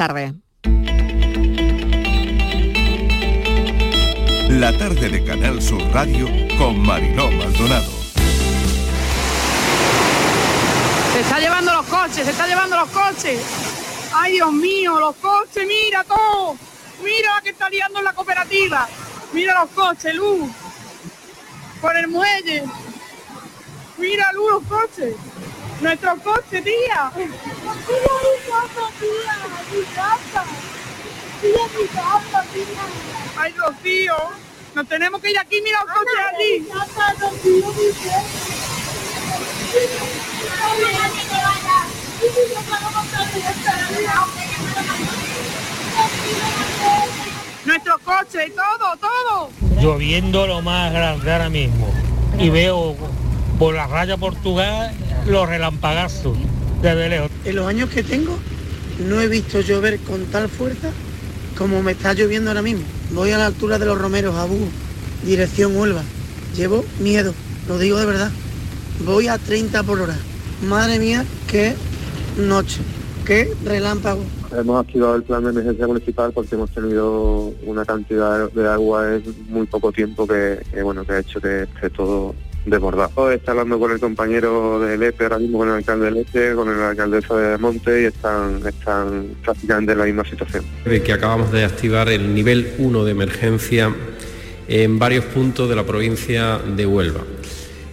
tarde. La tarde de Canal Sur Radio con Mariló Maldonado. Se está llevando los coches, se está llevando los coches. Ay, Dios mío, los coches, mira todo. Mira la que está liando en la cooperativa. Mira los coches, Luz. Por el muelle. Mira, Luz, los coches. Nuestro coche, tía. Mira mi casa, tía. Mi casa. Mira mi casa, tía. Ay, Rocío. Nos tenemos que ir aquí, mira los coches allí. Nuestro coche y todo, todo. lloviendo lo más grande ahora mismo y veo por la raya Portugal los relampagazos de lejos. En los años que tengo no he visto llover con tal fuerza como me está lloviendo ahora mismo. Voy a la altura de los Romeros, a Búho, dirección Huelva. Llevo miedo, lo digo de verdad. Voy a 30 por hora. Madre mía, qué noche, qué relámpago. Hemos activado el plan de emergencia municipal porque hemos tenido una cantidad de agua en muy poco tiempo que, que, bueno que ha hecho que esté todo desbordado. Está hablando con el compañero del EPE, ahora mismo con el alcalde del EPE, con el alcaldesa de Monte y están, están prácticamente en la misma situación. Que acabamos de activar el nivel 1 de emergencia en varios puntos de la provincia de Huelva.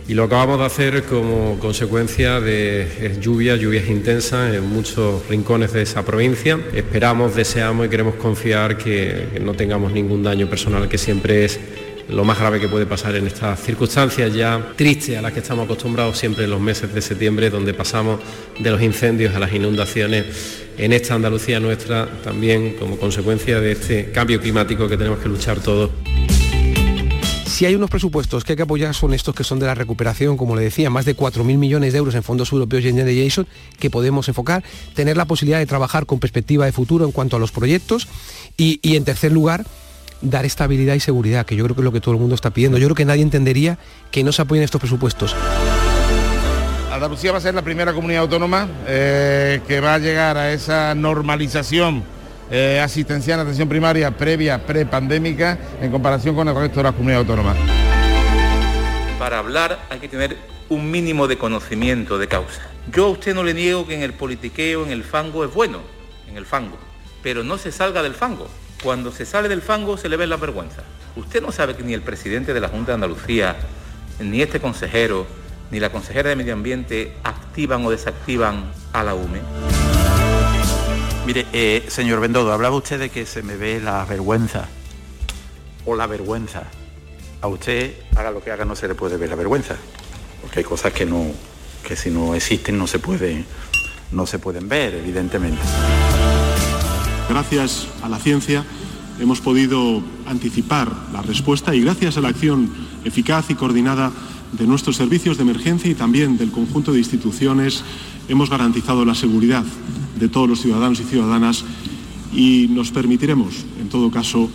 Y lo acabamos de hacer como consecuencia de lluvias, lluvias intensas en muchos rincones de esa provincia. Esperamos, deseamos y queremos confiar que no tengamos ningún daño personal, que siempre es lo más grave que puede pasar en estas circunstancias ya tristes a las que estamos acostumbrados siempre en los meses de septiembre, donde pasamos de los incendios a las inundaciones en esta Andalucía nuestra, también como consecuencia de este cambio climático que tenemos que luchar todos. Si hay unos presupuestos que hay que apoyar son estos que son de la recuperación, como le decía, más de 4.000 millones de euros en fondos europeos y en Generation que podemos enfocar, tener la posibilidad de trabajar con perspectiva de futuro en cuanto a los proyectos y, y en tercer lugar, dar estabilidad y seguridad, que yo creo que es lo que todo el mundo está pidiendo. Yo creo que nadie entendería que no se apoyen estos presupuestos. Andalucía va a ser la primera comunidad autónoma eh, que va a llegar a esa normalización eh, asistencial, atención primaria previa, prepandémica, en comparación con el resto de las comunidades autónomas. Para hablar hay que tener un mínimo de conocimiento de causa. Yo a usted no le niego que en el politiqueo, en el fango es bueno, en el fango, pero no se salga del fango. Cuando se sale del fango se le ve la vergüenza. Usted no sabe que ni el presidente de la Junta de Andalucía, ni este consejero, ni la consejera de Medio Ambiente activan o desactivan a la UME. Mire, eh, señor Bendodo, hablaba usted de que se me ve la vergüenza o la vergüenza. A usted, haga lo que haga, no se le puede ver la vergüenza, porque hay cosas que no, que si no existen no se pueden, no se pueden ver, evidentemente. Gracias a la ciencia hemos podido anticipar la respuesta y gracias a la acción eficaz y coordinada de nuestros servicios de emergencia y también del conjunto de instituciones hemos garantizado la seguridad de todos los ciudadanos y ciudadanas y nos permitiremos, en todo caso,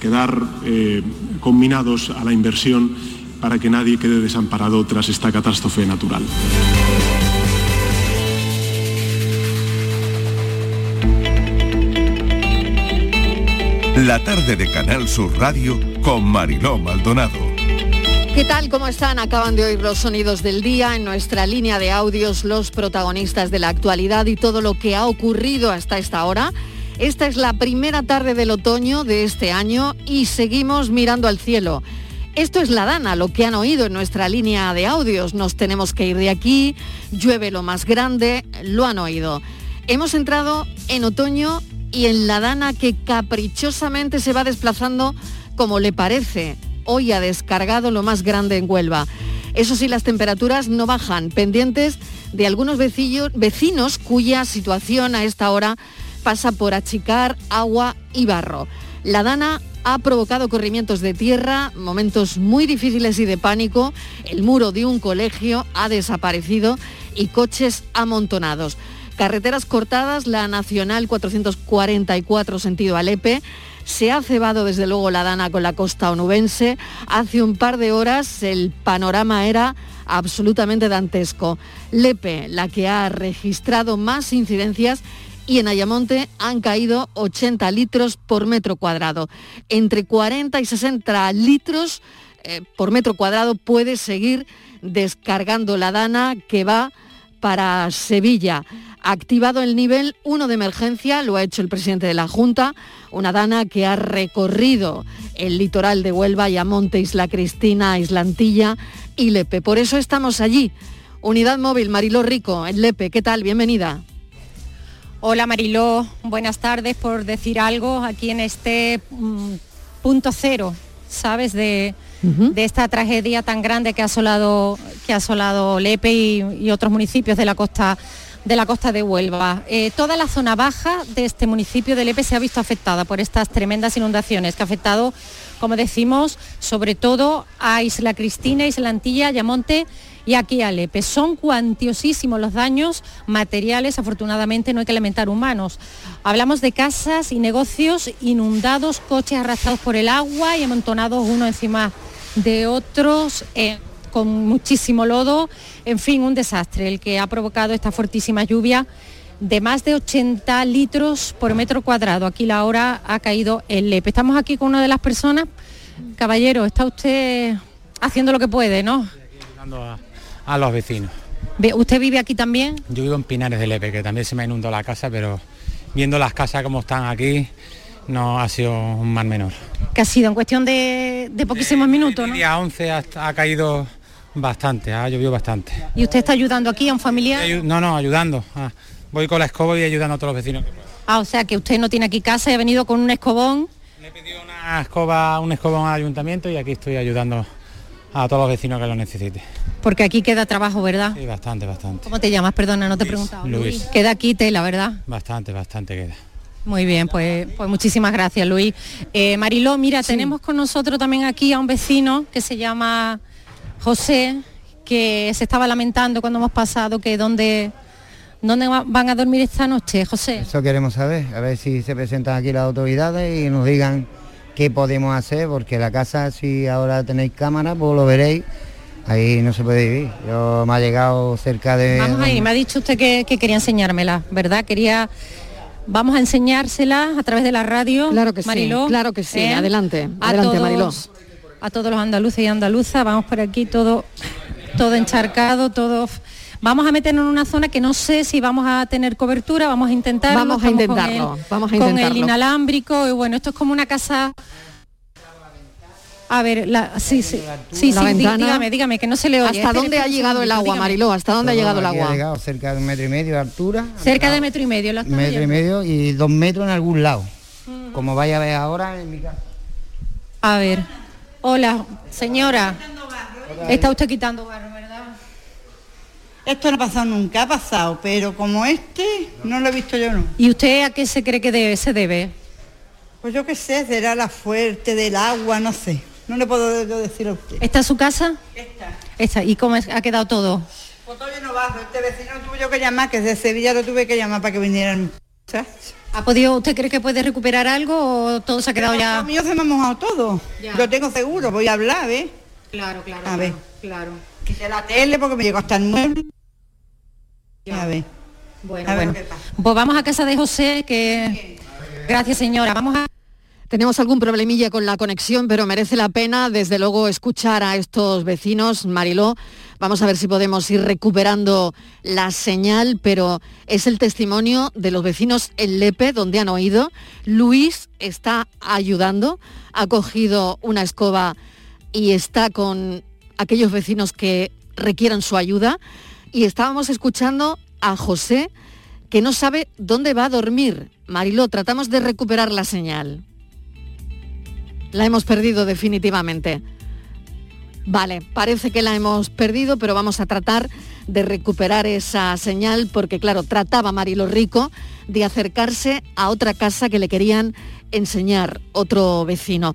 quedar eh, combinados a la inversión para que nadie quede desamparado tras esta catástrofe natural. La tarde de Canal Sur Radio con Mariló Maldonado. ¿Qué tal? ¿Cómo están? Acaban de oír los sonidos del día en nuestra línea de audios, los protagonistas de la actualidad y todo lo que ha ocurrido hasta esta hora. Esta es la primera tarde del otoño de este año y seguimos mirando al cielo. Esto es la Dana, lo que han oído en nuestra línea de audios. Nos tenemos que ir de aquí, llueve lo más grande, lo han oído. Hemos entrado en otoño y en la Dana que caprichosamente se va desplazando como le parece. Hoy ha descargado lo más grande en Huelva. Eso sí, las temperaturas no bajan, pendientes de algunos vecinos cuya situación a esta hora pasa por achicar agua y barro. La Dana ha provocado corrimientos de tierra, momentos muy difíciles y de pánico. El muro de un colegio ha desaparecido y coches amontonados. Carreteras cortadas, la Nacional 444 sentido Alepe. Se ha cebado desde luego la Dana con la costa onubense. Hace un par de horas el panorama era absolutamente dantesco. Lepe, la que ha registrado más incidencias y en Ayamonte han caído 80 litros por metro cuadrado. Entre 40 y 60 litros eh, por metro cuadrado puede seguir descargando la dana que va para Sevilla. Activado el nivel 1 de emergencia, lo ha hecho el presidente de la Junta, una dana que ha recorrido el litoral de Huelva, Ayamonte, Isla Cristina, Islantilla y Lepe. Por eso estamos allí. Unidad móvil Mariló Rico, en Lepe. ¿Qué tal? Bienvenida. Hola Mariló, buenas tardes por decir algo aquí en este mm, punto cero, ¿sabes? De, de esta tragedia tan grande que ha asolado, que ha asolado Lepe y, otros municipios de la costa de la costa de Huelva. Eh, toda la zona baja de este municipio de Lepe se ha visto afectada por estas tremendas inundaciones que ha afectado, como decimos, sobre todo a Isla Cristina, Isla Antilla, Ayamonte y aquí a Lepe. Son cuantiosísimos los daños materiales, afortunadamente no hay que lamentar humanos. Hablamos de casas y negocios inundados, coches arrastrados por el agua y amontonados uno encima de otros. Con muchísimo lodo, en fin, un desastre el que ha provocado esta fortísima lluvia de más de 80 litros por metro cuadrado. Aquí la hora ha caído el LEP. Estamos aquí con una de las personas. Caballero, está usted haciendo lo que puede, ¿no? Ayudando a, a los vecinos. Ve- ¿Usted vive aquí también? Yo vivo en Pinares de Lepe, que también se me inundó la casa, pero viendo las casas como están aquí, no ha sido un mal menor. Que ha sido en cuestión de, de poquísimos minutos, ¿no? Día 11 ha, ha caído bastante, ha llovido bastante. Y usted está ayudando aquí a un familiar. No, no, ayudando. Ah, voy con la escoba y ayudando a todos los vecinos. Ah, o sea que usted no tiene aquí casa y ha venido con un escobón. Una escoba, un escobón al ayuntamiento y aquí estoy ayudando a todos los vecinos que lo necesiten. Porque aquí queda trabajo, ¿verdad? Sí, bastante, bastante. ¿Cómo te llamas? Perdona, no te he preguntado. Luis. Queda aquí tela, ¿verdad? Bastante, bastante queda. Muy bien, pues, pues muchísimas gracias, Luis. Eh, Mariló, mira, tenemos con nosotros también aquí a un vecino que se llama José, que se estaba lamentando cuando hemos pasado que dónde, dónde va- van a dormir esta noche, José. Eso queremos saber, a ver si se presentan aquí las autoridades y nos digan qué podemos hacer, porque la casa, si ahora tenéis cámara, pues lo veréis, ahí no se puede vivir. Yo me ha llegado cerca de... Vamos ahí, me ha dicho usted que, que quería enseñármela, ¿verdad? Quería... Vamos a enseñársela a través de la radio. Claro que sí, Mariló, claro que sí. ¿eh? Adelante, adelante, todos- Mariló. A todos los andaluces y andaluzas, vamos por aquí todo, todo encharcado, todo. Vamos a meternos en una zona que no sé si vamos a tener cobertura, vamos a intentarlo. Vamos a estamos con intentarlo, el- vamos a Con el intentarlo. inalámbrico, y bueno, esto es como una casa. A ver, la, sí, sí, sí, La sí, ventana. dígame, dígame, que no se le oye. ¿Hasta Espere, dónde ha llegado el agua, dígame. Mariló? ¿Hasta dónde ha llegado el agua? Ha llegado cerca de un metro y medio de altura. Cerca de metro y medio. la metro y medio y dos metros en algún lado. Como vaya a ver ahora en mi casa. A ver. Hola, señora. Está usted quitando barro, ¿verdad? Esto no ha pasado nunca, ha pasado, pero como este no lo he visto yo no. ¿Y usted a qué se cree que debe- se debe? Pues yo qué sé, será la fuerte del agua, no sé. No le puedo yo decir a usted. ¿Está su casa? Está. ¿Y cómo es- ha quedado todo? Pues todo lleno bajo. Este vecino tuve yo que llamar, que de Sevilla lo tuve que llamar para que vinieran. ¿sabes? ¿Ha podido, usted cree que puede recuperar algo o todo se ha quedado ya? Lo mío se me ha mojado todo. Lo tengo seguro, voy a hablar, ¿ves? Claro, claro. A ver. Claro. Quité la tele porque me llegó hasta el mueble. A ver. Bueno, A ver bueno. Pues vamos a casa de José, que... Gracias, señora. Vamos a... Tenemos algún problemilla con la conexión, pero merece la pena, desde luego, escuchar a estos vecinos. Mariló, vamos a ver si podemos ir recuperando la señal, pero es el testimonio de los vecinos en Lepe, donde han oído. Luis está ayudando, ha cogido una escoba y está con aquellos vecinos que requieran su ayuda. Y estábamos escuchando a José, que no sabe dónde va a dormir. Mariló, tratamos de recuperar la señal. La hemos perdido definitivamente. Vale, parece que la hemos perdido, pero vamos a tratar de recuperar esa señal porque, claro, trataba Marilo Rico de acercarse a otra casa que le querían enseñar otro vecino.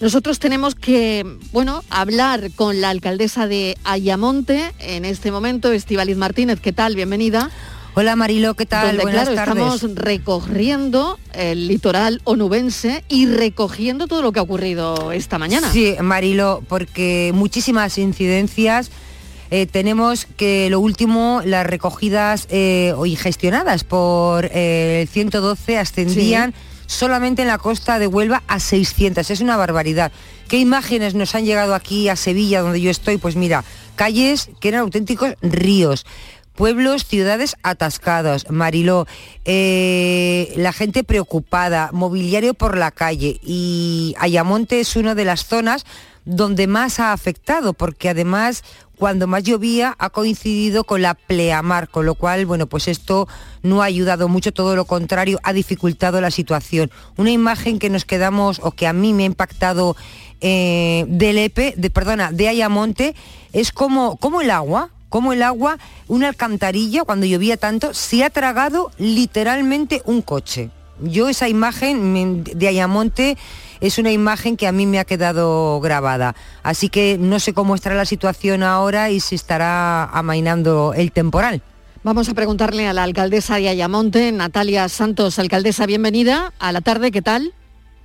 Nosotros tenemos que, bueno, hablar con la alcaldesa de Ayamonte en este momento, Estibaliz Martínez. ¿Qué tal? Bienvenida. Hola Marilo, ¿qué tal? Donde, Buenas claro, tardes. estamos recorriendo el litoral onubense y recogiendo todo lo que ha ocurrido esta mañana. Sí, Marilo, porque muchísimas incidencias Eh, tenemos que lo último, las recogidas eh, hoy gestionadas por eh, el 112 ascendían solamente en la costa de Huelva a 600. Es una barbaridad. ¿Qué imágenes nos han llegado aquí a Sevilla, donde yo estoy? Pues mira, calles que eran auténticos ríos pueblos, ciudades atascados, Mariló, eh, la gente preocupada, mobiliario por la calle. Y Ayamonte es una de las zonas donde más ha afectado, porque además cuando más llovía ha coincidido con la pleamar, con lo cual, bueno, pues esto no ha ayudado mucho, todo lo contrario, ha dificultado la situación. Una imagen que nos quedamos, o que a mí me ha impactado eh, del EPE, de, perdona, de Ayamonte, es como, como el agua, como el agua, una alcantarilla, cuando llovía tanto, se ha tragado literalmente un coche. Yo esa imagen de Ayamonte es una imagen que a mí me ha quedado grabada. Así que no sé cómo estará la situación ahora y si estará amainando el temporal. Vamos a preguntarle a la alcaldesa de Ayamonte, Natalia Santos. Alcaldesa, bienvenida a la tarde, ¿qué tal?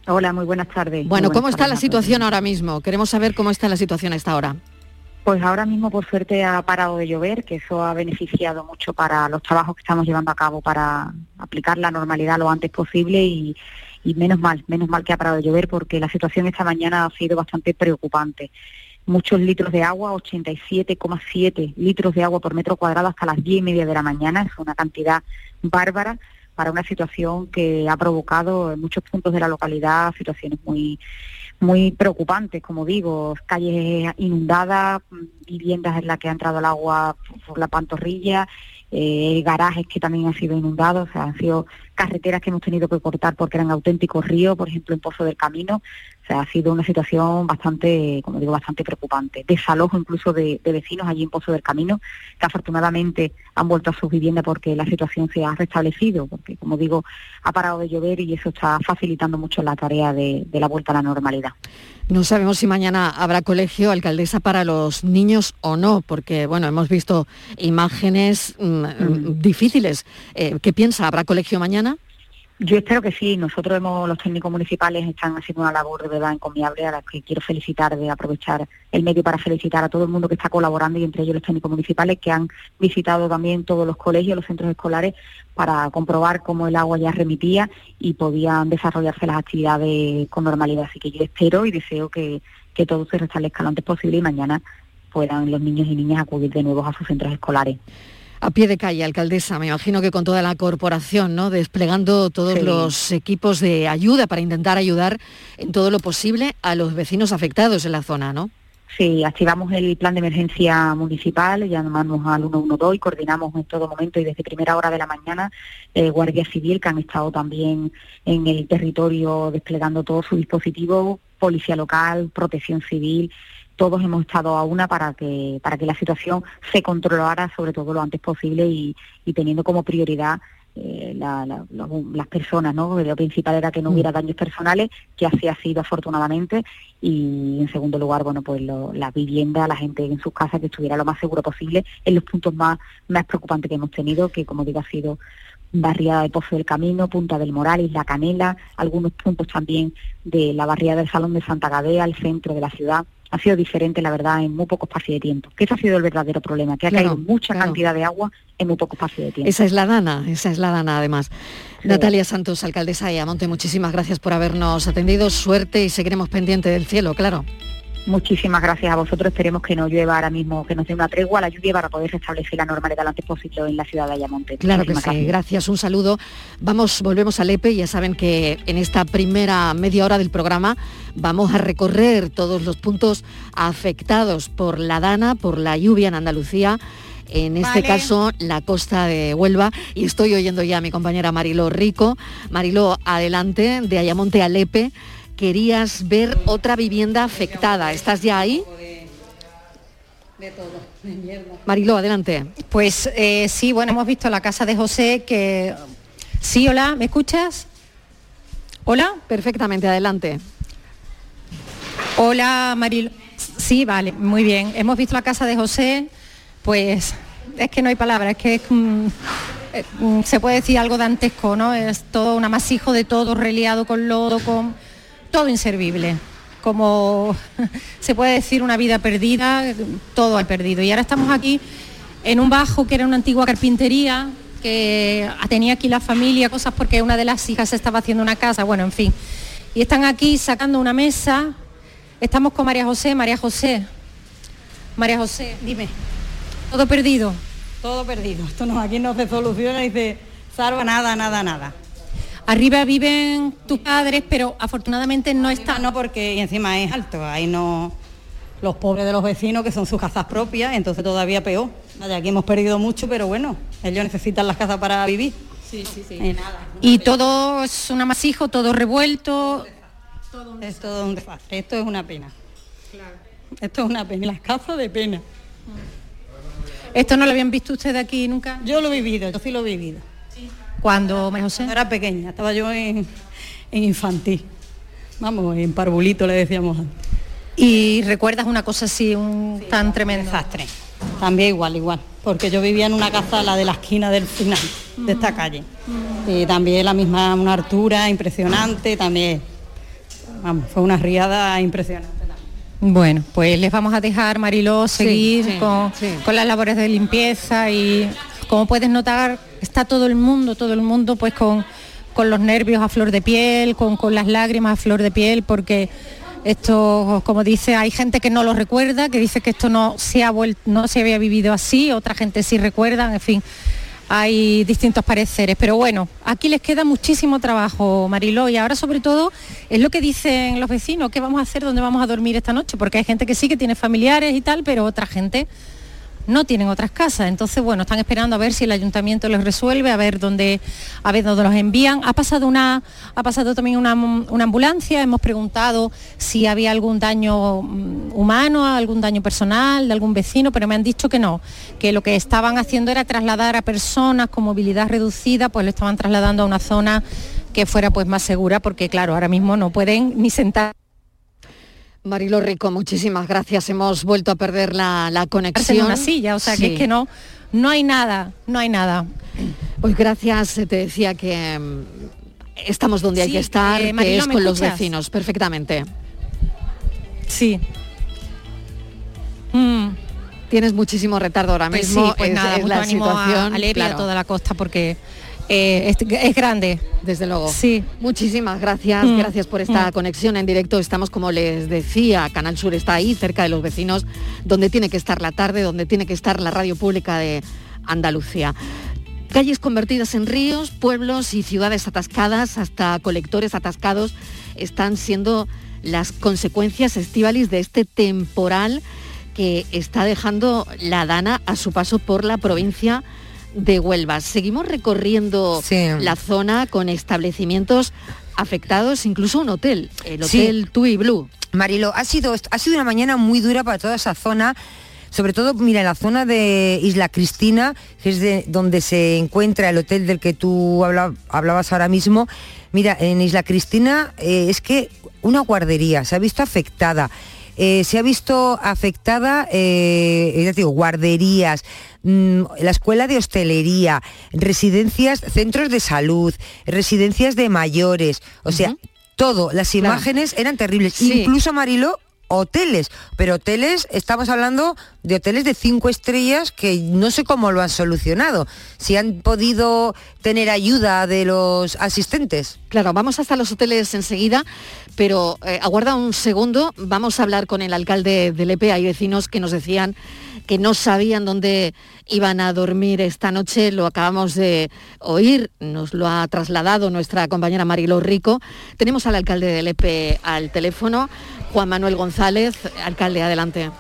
Hola, muy buenas tardes. Bueno, ¿cómo está la tardes situación ahora mismo? Queremos saber cómo está la situación a esta hora. Pues ahora mismo, por suerte, ha parado de llover, que eso ha beneficiado mucho para los trabajos que estamos llevando a cabo para aplicar la normalidad lo antes posible y, y menos mal, menos mal que ha parado de llover porque la situación esta mañana ha sido bastante preocupante. Muchos litros de agua, 87,7 litros de agua por metro cuadrado hasta las 10 y media de la mañana, es una cantidad bárbara para una situación que ha provocado en muchos puntos de la localidad situaciones muy muy preocupantes, como digo, calles inundadas, viviendas en las que ha entrado el agua por la pantorrilla, eh, garajes que también han sido inundados, o sea, han sido carreteras que hemos tenido que cortar porque eran auténticos ríos, por ejemplo, en Pozo del Camino. O sea, ha sido una situación bastante, como digo, bastante preocupante. Desalojo incluso de, vecinos allí en Pozo del Camino, que afortunadamente han vuelto a sus viviendas porque la situación se ha restablecido, porque, como digo, ha parado de llover y eso está facilitando mucho la tarea de la vuelta a la normalidad. No sabemos si mañana habrá colegio, alcaldesa, para los niños o no, porque bueno, hemos visto imágenes mm, difíciles. Eh, ¿Qué piensa? ¿Habrá colegio mañana? Yo espero que sí. Nosotros hemos, los técnicos municipales están haciendo una labor de verdad encomiable a la que quiero felicitar, de aprovechar el medio para felicitar a todo el mundo que está colaborando y entre ellos los técnicos municipales que han visitado también todos los colegios, los centros escolares para comprobar cómo el agua ya remitía y podían desarrollarse las actividades con normalidad. Así que yo espero y deseo que, que todo se restablezca lo antes posible y mañana puedan los niños y niñas acudir de nuevo a sus centros escolares. A pie de calle, alcaldesa, me imagino que con toda la corporación, ¿no? Desplegando todos Sí. los equipos de ayuda para intentar ayudar en todo lo posible a los vecinos afectados en la zona, ¿no? Sí, activamos el plan de emergencia municipal, llamamos al 112 y coordinamos en todo momento y desde primera hora de la mañana eh, Guardia Civil que han estado también en el territorio desplegando todo su dispositivo, policía local, protección civil, todos hemos estado a una para que para que la situación se controlara sobre todo lo antes posible y, y teniendo como prioridad eh, la- la- la- las personas, ¿no? Lo principal era que no hubiera daños personales, que así ha sido afortunadamente, y en segundo lugar, bueno, pues lo- la vivienda, la gente en sus casas que estuviera lo más seguro posible en los puntos más, más preocupantes que hemos tenido, que como digo ha sido barriada de Pozo del Camino, Punta del Moral, Isla Canela, algunos puntos también de la barriada del Salón de Santa Gadea, el centro de la ciudad. Ha sido diferente, la verdad, en muy poco espacio de tiempo. Que ese ha sido el verdadero problema, que ha Claro, caído mucha claro. cantidad de agua en muy poco espacio de tiempo. Esa es la dana, esa es la dana además. Natalia Santos, alcaldesa de Ayamonte, muchísimas gracias por habernos atendido. Suerte y seguiremos pendientes del cielo, claro. Muchísimas gracias a vosotros. Esperemos que no llueva ahora mismo, que nos dé una tregua a la lluvia para poder restablecer la normalidad lo antes posible en la ciudad de Ayamonte. Claro que sí, gracias. un saludo. Vamos, volvemos al EPE, ya saben que en esta primera media hora del programa vamos a recorrer todos los puntos afectados por la dana, por la lluvia en Andalucía. En este Vale. caso, la costa de Huelva. Y estoy oyendo ya a mi compañera Mariló Rico. Mariló, adelante, de Ayamonte al EPE. Querías ver otra vivienda afectada. ¿Estás ya ahí? Mariló, adelante. Pues eh, sí, bueno, hemos visto la casa de José que... Sí, hola, ¿me escuchas? Hola. Perfectamente, adelante. Hola, Maril. Sí, vale, muy bien. Hemos visto la casa de José, pues es que no hay palabras, es que es, eh, mm, se puede decir algo dantesco, ¿no? Es todo un amasijo de todo reliado con lodo, con todo inservible. como se puede decir, una vida perdida, todo al perdido. Y ahora estamos aquí en un bajo que era una antigua carpintería, que tenía aquí la familia, cosas porque una de las hijas estaba haciendo una casa, bueno, en fin. Y están aquí sacando una mesa. Estamos con María José, María José. María José, dime. Todo perdido. Todo perdido. Esto no, aquí no se soluciona y se salva nada, nada, nada. Arriba viven tus padres, pero afortunadamente no están. No, porque encima es alto, ahí no los pobres de los vecinos que son sus casas propias, entonces todavía peor. Aquí hemos perdido mucho, pero bueno, ellos necesitan las casas para vivir. Sí, sí, sí. Y, nada, y todo es un amasijo, todo revuelto. es todo un desastre, esto es una pena. Esto es una pena, las casas de pena. ¿Esto no lo habían visto ustedes aquí nunca? Yo lo he vivido, yo sí lo he vivido. ¿Cuándo, me José? era pequeña, estaba yo en, infantil. Vamos, en parvulito le decíamos antes. ¿Y recuerdas una cosa así, un tan tremendo? Desastre. También igual, igual. Porque yo vivía en una casa, la de la esquina del final, de esta calle. Y también la misma, una altura impresionante, también. Vamos, fue una riada impresionante. Bueno, pues les vamos a dejar, Mariló, seguir con, con las labores de limpieza y como puedes notar, está todo el mundo, todo el mundo pues con, con los nervios a flor de piel, con, con las lágrimas a flor de piel, porque esto, como dice, hay gente que no lo recuerda, que dice que esto no se, ha no se había vivido así, otra gente sí recuerda, en fin, hay distintos pareceres. Pero bueno, aquí les queda muchísimo trabajo, Mariló, y ahora sobre todo es lo que dicen los vecinos, qué vamos a hacer, dónde vamos a dormir esta noche, porque hay gente que sí que tiene familiares y tal, pero otra gente no tienen otras casas. Entonces, bueno, están esperando a ver si el ayuntamiento les resuelve, a ver dónde, a ver dónde los envían. Ha pasado una, ha pasado también una, ambulancia, hemos preguntado si había algún daño mm, humano, algún daño personal de algún vecino, pero me han dicho que no, que lo que estaban haciendo era trasladar a personas con movilidad reducida, pues lo estaban trasladando a una zona que fuera pues más segura, porque claro, ahora mismo no pueden ni sentar Marilo Rico, muchísimas gracias. Hemos vuelto a perder la, conexión. En una silla, o sea que es que no, no hay nada, no hay nada. Pues gracias, te decía que mm, estamos donde hay que estar, eh, que es con los vecinos, perfectamente. Sí. Mm. Tienes muchísimo retardo ahora pues mismo. Sí, pues nada, la situación, a, toda la costa porque eh, es, grande. Desde luego. Sí. Muchísimas gracias, mm. gracias por esta mm. conexión en directo. Estamos, como les decía, Canal Sur está ahí, cerca de los vecinos, donde tiene que estar la tarde, donde tiene que estar la radio pública de Andalucía. Calles convertidas en ríos, pueblos y ciudades atascadas, hasta colectores atascados, están siendo las consecuencias estivalis de este temporal que está dejando la Dana a su paso por la provincia de Huelva. Seguimos recorriendo la zona con establecimientos afectados, incluso un hotel, el Hotel Tui Blue. Marilo, ha sido, ha sido una mañana muy dura para toda esa zona sobre todo, mira, en la zona de Isla Cristina, que es de donde se encuentra el hotel del que tú hablabas ahora mismo, mira, en Isla Cristina eh, es que una guardería se ha visto afectada. Eh, se ha visto afectada, eh, digo, guarderías, la escuela de hostelería, residencias, centros de salud, residencias de mayores, o sea, todo, las imágenes eran terribles. Incluso Marilo, hoteles, pero hoteles, estamos hablando de hoteles de cinco estrellas que no sé cómo lo han solucionado, si han podido tener ayuda de los asistentes. Claro, vamos hasta los hoteles enseguida, pero eh, aguarda un segundo, vamos a hablar con el alcalde del EPE, hay vecinos que nos decían que no sabían dónde iban a dormir esta noche, lo acabamos de oír, nos lo ha trasladado nuestra compañera Marilo Rico. Tenemos al alcalde del EPE al teléfono, Juan Manuel González, alcalde, adelante.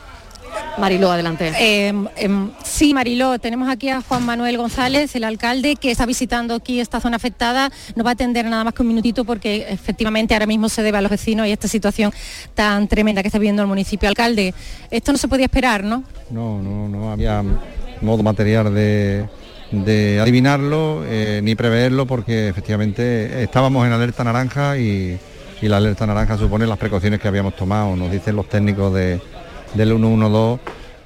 Mariló, adelante. Em, em, sí, Mariló, tenemos aquí a Juan Manuel González, el alcalde, que está visitando aquí esta zona afectada. Nos va a atender nada más que un minutito porque efectivamente ahora mismo se debe a los vecinos y esta situación tan tremenda que está viviendo el municipio. Alcalde, esto no se podía esperar, ¿no? No, no, no había modo material de, adivinarlo eh, ni preverlo porque efectivamente estábamos en alerta naranja y, y la alerta naranja supone las precauciones que habíamos tomado, nos dicen los técnicos de del 112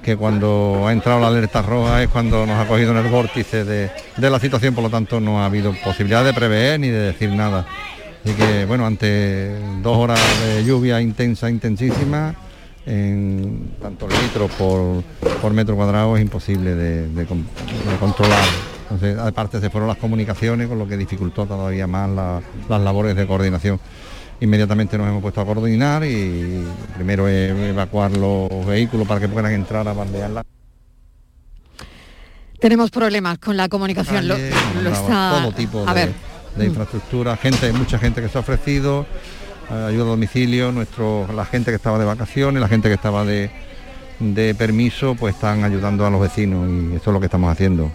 que cuando ha entrado la alerta roja es cuando nos ha cogido en el vórtice de, la situación, por lo tanto no ha habido posibilidad de prever ni de decir nada. Así que bueno, ante dos horas de lluvia intensa, intensísima, en tantos litros por, por metro cuadrado es imposible de, de de controlar. Entonces, aparte se fueron las comunicaciones, con lo que dificultó todavía más la- las labores de coordinación. Inmediatamente nos hemos puesto a coordinar y primero e- evacuar los vehículos para que puedan entrar a bandear la Tenemos problemas con la comunicación. Lo, calle, lo hemos mandado está... todo tipo A de, ver, de infraestructura, gente, mucha gente que se ha ofrecido, eh, ayuda a domicilio, nuestro, la gente que estaba de vacaciones, la gente que estaba de, de permiso, pues están ayudando a los vecinos y eso es lo que estamos haciendo.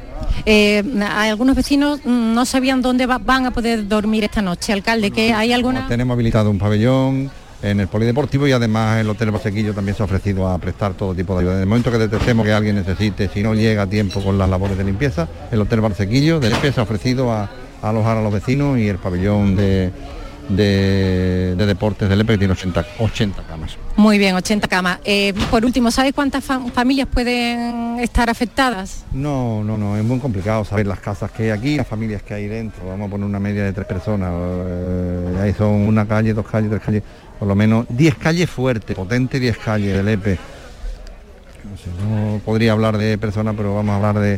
Eh, algunos vecinos mm, no sabían dónde va- van a poder dormir esta noche. Alcalde, que hay alguna... Tenemos habilitado un pabellón en el polideportivo y además el Hotel Basequillo también se ha ofrecido a prestar todo tipo de ayuda. En el momento que detectemos que alguien necesite, si no llega a tiempo con las labores de limpieza, el Hotel Barsequillo del EPE se ha ofrecido a, a alojar a los vecinos y el pabellón de, de- de deportes del EPE que tiene 80, 80 camas. Muy bien, 80 camas. Eh, por último, ¿sabes cuántas fam- familias pueden estar afectadas? No, no, no, es muy complicado saber las casas que hay aquí, las familias que hay dentro. Vamos a poner una media de tres personas. eh, ahí son una calle, dos calles, tres calles, por lo menos 10 calles fuertes, potentes 10 calles del EPE. No, sé, no podría hablar de personas, pero vamos a hablar de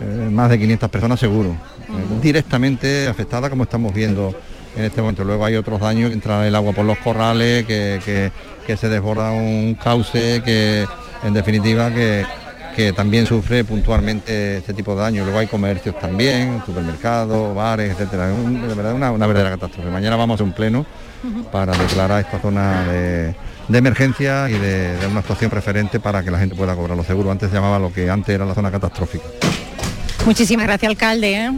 eh, más de 500 personas seguro. eh, directamente afectadas como estamos viendo en este momento. Luego hay otros daños, entra el agua por los corrales, que, que- que se desborda un cauce, que en definitiva que, que también sufre puntualmente este tipo de daños. Luego hay comercios también, supermercados, bares, etcétera. Un- de verdad una, una verdadera catástrofe. Mañana vamos a un pleno para declarar esta zona de, de emergencia y de, de una actuación preferente para que la gente pueda cobrar los seguros. Antes se llamaba lo que antes era la zona catastrófica. Muchísimas gracias, alcalde. ¿eh?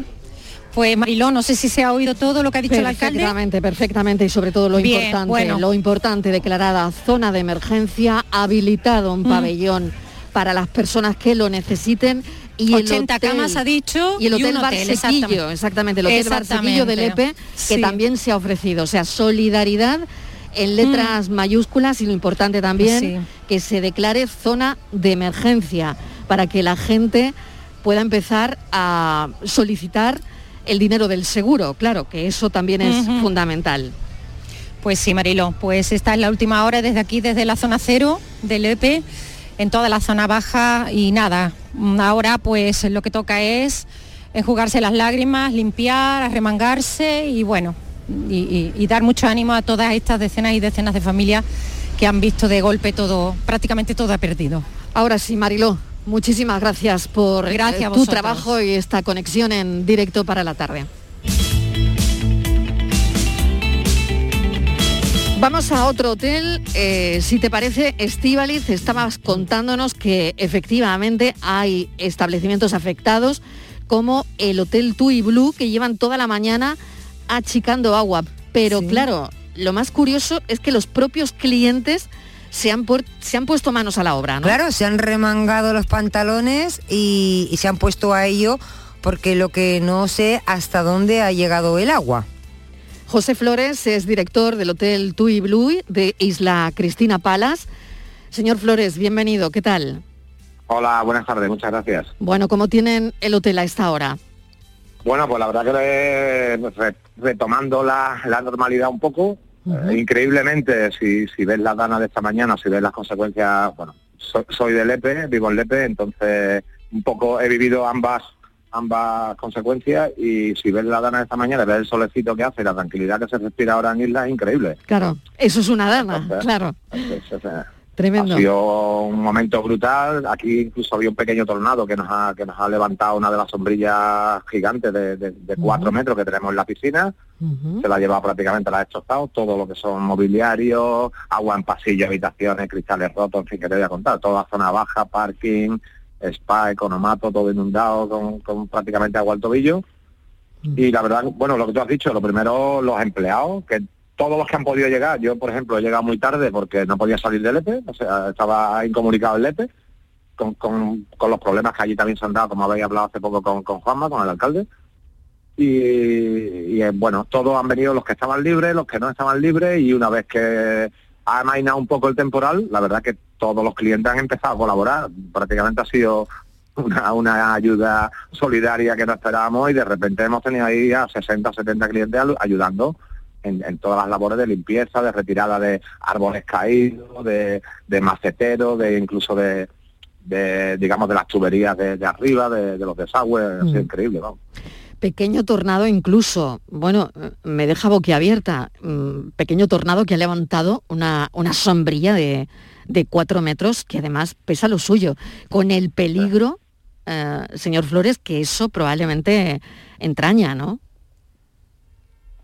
Pues Mariló, no sé si se ha oído todo lo que ha dicho el alcalde. Perfectamente, perfectamente y sobre todo lo Bien, importante, bueno. lo importante, declarada zona de emergencia, habilitado un Mm. pabellón para las personas que lo necesiten y 80 el hotel, camas ha dicho y el y hotel Barsequillo, exactamente. exactamente, el hotel Barsequillo del EPE Exactamente, que también se ha ofrecido, o sea, solidaridad en letras mayúsculas y lo importante también Mm. Sí. que se declare zona de emergencia para que la gente pueda empezar a solicitar el dinero del seguro, claro, que eso también es fundamental. Pues sí, Marilo, pues esta es la última hora desde aquí, desde la zona cero del EPE, en toda la zona baja y nada, ahora pues lo que toca es enjugarse las lágrimas, limpiar, arremangarse y bueno, y, y- y dar mucho ánimo a todas estas decenas y decenas de familias que han visto de golpe todo, prácticamente todo ha perdido. Ahora sí, Mariló, muchísimas gracias por Gracias tu trabajo y esta conexión en directo para la tarde. Vamos a otro hotel. Eh, si te parece, Estíbaliz, estabas contándonos que efectivamente hay establecimientos afectados como el Hotel Tui Blue que llevan toda la mañana achicando agua. Pero claro, lo más curioso es que los propios clientes se han, se han puesto manos a la obra, ¿no? Claro, se han remangado los pantalones y, y se han puesto a ello porque lo que no sé hasta dónde ha llegado el agua. José Flores es director del Hotel Tui Blue de Isla Cristina Palas. Señor Flores, bienvenido, ¿qué tal? Hola, buenas tardes, muchas gracias. Bueno, ¿cómo tienen el hotel a esta hora? Bueno, pues la verdad que eh, re- retomando la, la normalidad un poco, eh, increíblemente, si, si ves la dana de esta mañana, si ves las consecuencias, bueno, so- soy de Lepe, vivo en Lepe, entonces un poco he vivido ambas ambas consecuencias y si ves la dana de esta mañana, ves el solecito que hace, la tranquilidad que se respira ahora en Isla es increíble. Claro, eso es una Entonces, claro, Entonces, eh, tremendo. Ha sido un momento brutal. Aquí incluso había un pequeño tornado que nos ha, que nos ha levantado una de las sombrillas gigantes de, de, de cuatro metros que tenemos en la piscina. Se la ha llevado prácticamente, la ha destrozado. Todo lo que son mobiliarios, agua en pasillo, habitaciones, cristales rotos, en fin, que te voy a contar. Toda la zona baja, parking, spa, economato, todo inundado con, con prácticamente agua al tobillo. Y la verdad, bueno, lo que tú has dicho, lo primero, los empleados, que todos los que han podido llegar, yo por ejemplo he llegado muy tarde porque no podía salir del EPE, o sea, estaba incomunicado el EPE, con, con, con los problemas que allí también se han dado, como habéis hablado hace poco con, con Juanma, con el alcalde. Y, eh, bueno, todos han venido los que estaban libres, los que no estaban libres, y una vez que ha amainado un poco el temporal, la verdad que todos los clientes han empezado a colaborar. Prácticamente ha sido una, una ayuda solidaria que no esperábamos y de repente hemos tenido ahí a 60, 70 clientes ayudando en, en todas las labores de limpieza, de retirada de árboles caídos, de, de maceteros, de incluso de, de, digamos, de las tuberías de, de arriba, de, de los desagües, sido Mm. increíble, vamos. Pequeño tornado incluso, bueno, me deja boquiabierta, mm, pequeño tornado que ha levantado una, una sombrilla de, de cuatro metros que además pesa lo suyo, con el peligro, eh, señor Flores, que eso probablemente entraña, ¿no?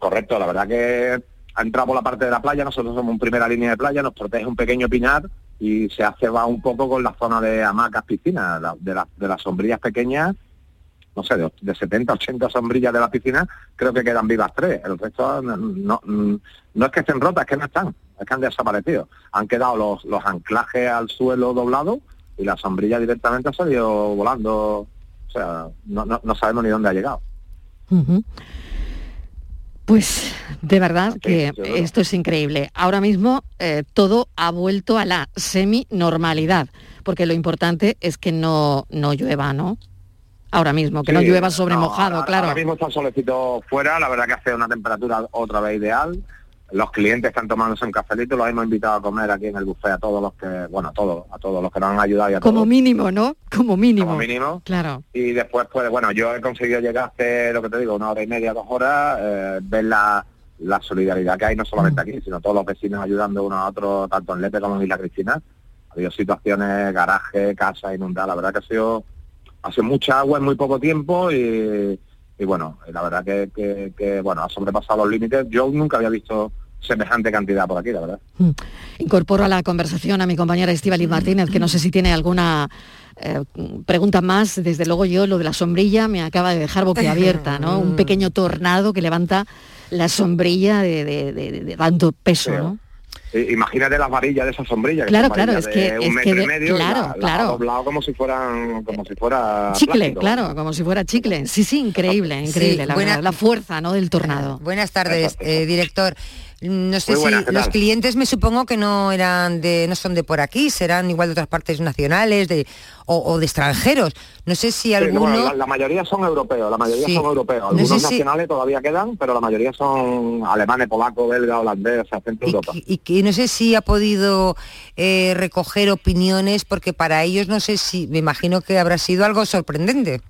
Correcto, la verdad que ha entrado por la parte de la playa, nosotros somos en primera línea de playa, nos protege un pequeño pinar y se hace va un poco con la zona de hamacas, piscinas, la- de, las de las sombrillas pequeñas, no sé, de, de 70, 80 sombrillas de la piscina, creo que quedan vivas tres. El resto no, no, es que estén rotas, es que no están, es que han desaparecido. Han quedado los, los anclajes al suelo doblados y la sombrilla directamente ha salido volando. O sea, no, sabemos ni dónde ha llegado. Pues de verdad que esto es increíble. Ahora mismo eh, todo ha vuelto a la semi-normalidad, porque lo importante es que no, no llueva, ¿no? Ahora mismo, que no llueva sobre no, mojado, ahora- claro. Ahora mismo está el solecito fuera, la verdad que hace una temperatura otra vez ideal. Los clientes están tomándose un cafelito, los hemos invitado a comer aquí en el buffet a todos los que, bueno, a todos, a todos los que nos han ayudado y a Como todos. mínimo, ¿no? Como mínimo. Como mínimo. Claro. Y después, pues bueno, yo he conseguido llegar hace, lo que te digo, una hora y media, dos horas, eh, ver la, la solidaridad que hay no solamente aquí, sino todos los vecinos ayudando unos a otros, tanto en Lepe como en Isla Cristina. Ha habido situaciones, garaje, casa inundada, la verdad que ha sido, ha sido mucha agua en muy poco tiempo y, y bueno, la verdad que, que, que, bueno, ha sobrepasado los límites. Yo nunca había visto semejante cantidad por aquí, la verdad. Incorporo a la conversación a mi compañera Estíbaliz Martínez, que no sé si tiene alguna eh, pregunta más. Desde luego yo lo de la sombrilla me acaba de dejar boquiabierta, ¿no? Un pequeño tornado que levanta la sombrilla de, de- de- de tanto peso, ¿no? Imagínate las varillas de esa sombrilla. Claro, son claro, es que- de es un que metro de- y medio, y claro, la- claro. doblado como si fueran, como si fuera Chicle, plástico. claro, como si fuera chicle. Sí, sí, increíble, increíble, Sí, la, buena- verdad, la fuerza, ¿no? Del tornado. Buenas tardes, eh, director. No sé si buenas, ¿qué los clientes me supongo que no eran de, no son de por aquí, serán igual de otras partes nacionales de, o, o de extranjeros. No sé si Sí, alguno. bueno, la, la mayoría son europeos, la mayoría Sí. son europeos. No Algunos si- nacionales todavía quedan, pero la mayoría son alemanes, polacos, belgas, holandeses, o sea, centro Europa. y que no sé si ha podido eh, recoger opiniones, porque para ellos no sé si, me imagino que habrá sido algo sorprendente.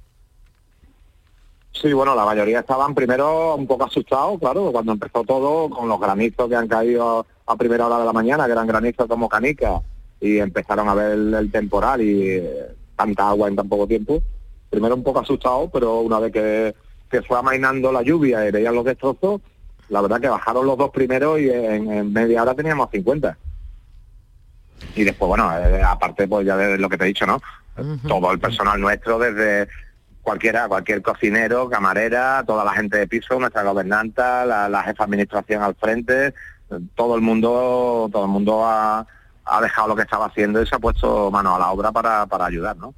Sí, bueno, la mayoría estaban primero un poco asustados, claro, cuando empezó todo con los granizos que han caído a primera hora de la mañana, que eran granizos como canica, y empezaron a ver el, el temporal y eh, tanta agua en tan poco tiempo. Primero un poco asustados, pero una vez que, que fue amainando la lluvia y veían los destrozos, la verdad que bajaron los dos primeros y en, en media hora teníamos 50. Y después, bueno, eh, aparte pues ya de lo que te he dicho, ¿no? Todo el personal nuestro, desde cualquiera, cualquier cocinero, camarera, toda la gente de piso, nuestra gobernanta, la, la jefa de administración al frente, todo el mundo, todo el mundo ha, ha dejado lo que estaba haciendo y se ha puesto mano a la obra para, para ayudar, ¿no?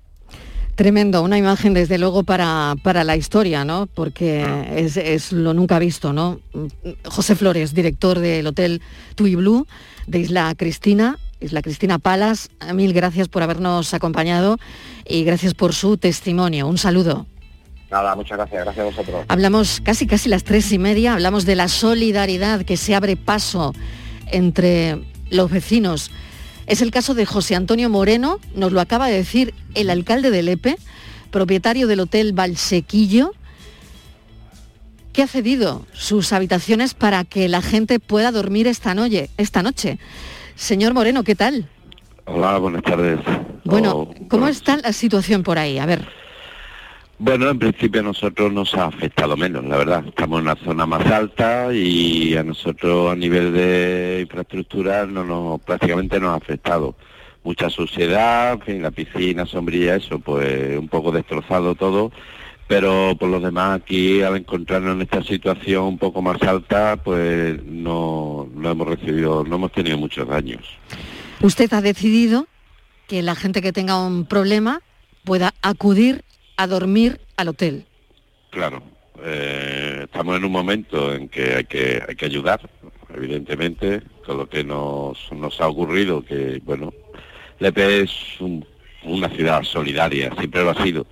Tremendo, una imagen desde luego para, para la historia, ¿no? Porque es, es lo nunca visto, ¿no? José Flores, director del Hotel Tui Blue de Isla Cristina, Isla Cristina Palas, mil gracias por habernos acompañado y gracias por su testimonio. Un saludo. Nada, muchas gracias, gracias a vosotros. Hablamos casi casi las tres y media, hablamos de la solidaridad que se abre paso entre los vecinos. Es el caso de José Antonio Moreno, nos lo acaba de decir el alcalde de Lepe, propietario del Hotel Valsequillo, que ha cedido sus habitaciones para que la gente pueda dormir esta noche. Esta noche. Señor Moreno, ¿qué tal? Hola, buenas tardes. Bueno, Oh, ¿cómo está la situación por ahí? A ver. Bueno, en principio a nosotros nos ha afectado menos, la verdad. Estamos en una zona más alta y a nosotros a nivel de infraestructura no nos, prácticamente nos ha afectado. Mucha suciedad, en fin, la piscina, sombrilla, eso, pues un poco destrozado todo. Pero por lo demás aquí al encontrarnos en esta situación un poco más alta, pues no, no hemos recibido, no hemos tenido muchos daños. Usted ha decidido que la gente que tenga un problema pueda acudir a dormir al hotel. Claro, eh, estamos en un momento en que hay que hay que ayudar, evidentemente, con lo que nos, nos ha ocurrido, que bueno, Lepe es un- una ciudad solidaria, siempre lo ha sido.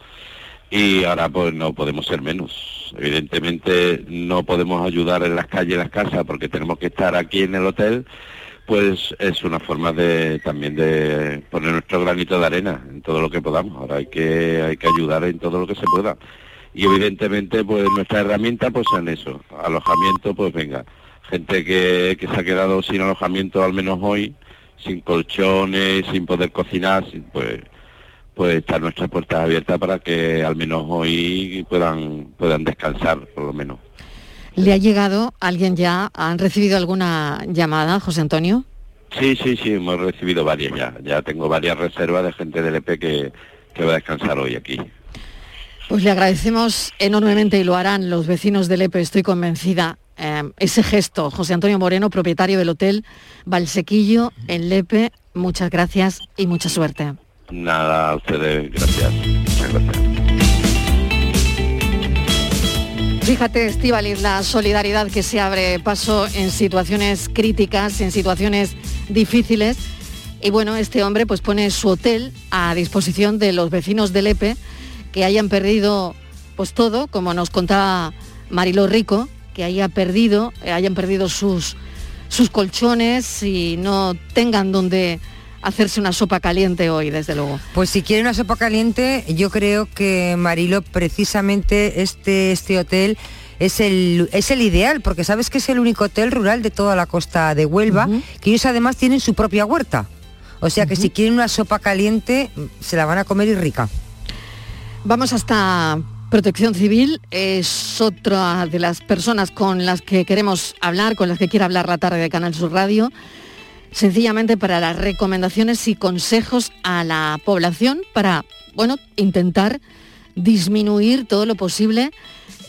Y ahora pues no podemos ser menos. Evidentemente no podemos ayudar en las calles y las casas porque tenemos que estar aquí en el hotel, pues es una forma de también de poner nuestro granito de arena en todo lo que podamos. Ahora hay que hay que ayudar en todo lo que se pueda. Y evidentemente pues nuestra herramienta pues en eso, alojamiento pues venga, gente que, que se ha quedado sin alojamiento al menos hoy, sin colchones, sin poder cocinar, sin, pues pues están nuestras puertas abiertas para que al menos hoy puedan puedan descansar por lo menos. ¿Le ha llegado alguien ya? ¿Han recibido alguna llamada, José Antonio? Sí, sí, sí, hemos recibido varias ya. Ya tengo varias reservas de gente del EP que, que va a descansar hoy aquí. Pues le agradecemos enormemente y lo harán los vecinos del EPE, estoy convencida. eh, ese gesto, José Antonio Moreno, propietario del hotel Valsequillo en Lepe, muchas gracias y mucha suerte. Nada, a ustedes, gracias. Gracias. Fíjate, Estíbaliz, la solidaridad que se abre paso en situaciones críticas, en situaciones difíciles. Y bueno, este hombre pues pone su hotel a disposición de los vecinos del EPE que hayan perdido pues todo, como nos contaba Mariló Rico, que haya perdido, eh, hayan perdido sus, sus colchones y no tengan donde hacerse una sopa caliente hoy, desde luego. Pues si quiere una sopa caliente, yo creo que Marilo, precisamente este, este hotel es el, es el ideal, porque sabes que es el único hotel rural de toda la costa de Huelva, que ellos además tienen su propia huerta. O sea que si quieren una sopa caliente, se la van a comer y rica. Vamos hasta Protección Civil, es otra de las personas con las que queremos hablar, con las que quiere hablar la tarde de Canal Sur Radio, sencillamente para las recomendaciones y consejos a la población para, bueno, intentar disminuir todo lo posible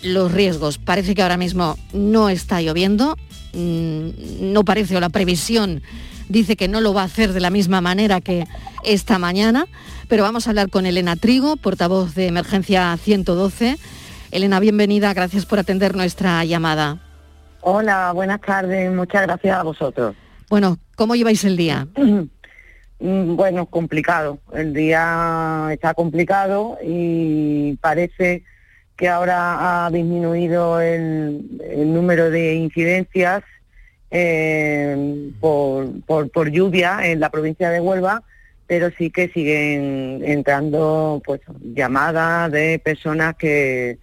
los riesgos. Parece que ahora mismo no está lloviendo, mm, no parece, o la previsión dice que no lo va a hacer de la misma manera que esta mañana, pero vamos a hablar con Elena Trigo, portavoz de Emergencia 112. Elena, bienvenida, gracias por atender nuestra llamada. Hola, buenas tardes, muchas gracias a vosotros. Bueno, ¿cómo lleváis el día? Mm, Bueno, complicado. El día está complicado y parece que ahora ha disminuido el, número de incidencias eh, por, por, por lluvia en la provincia de Huelva, pero sí que siguen entrando pues llamadas de personas que,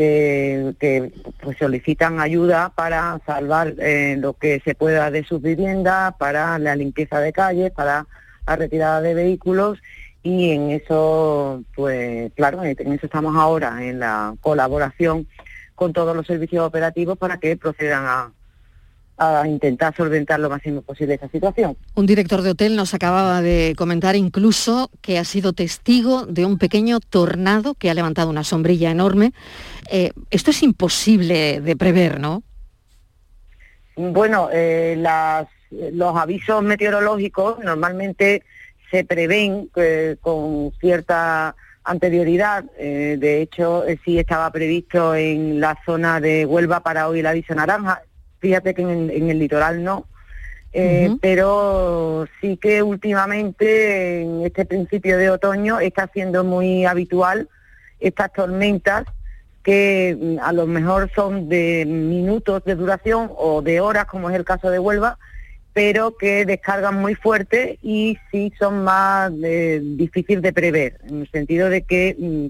que, pues, solicitan ayuda para salvar eh, lo que se pueda de sus viviendas, para la limpieza de calles, para la retirada de vehículos. Y en eso, pues claro, en eso estamos ahora, en la colaboración con todos los servicios operativos para que procedan a, a intentar solventar lo máximo posible esta situación. Un director de hotel nos acababa de comentar incluso que ha sido testigo de un pequeño tornado que ha levantado una sombrilla enorme. Eh, esto es imposible de prever, ¿no? Bueno, eh, las, los avisos meteorológicos normalmente se prevén eh, con cierta anterioridad. Eh, de hecho, eh, sí estaba previsto en la zona de Huelva para hoy el aviso naranja. Fíjate que en, el- en el litoral no. Eh. Pero sí que últimamente, en este principio de otoño, está siendo muy habitual estas tormentas que mm, a lo mejor son de minutos de duración o de horas, como es el caso de Huelva, pero que descargan muy fuerte y sí son más eh, difícil de prever, en el sentido de que mm,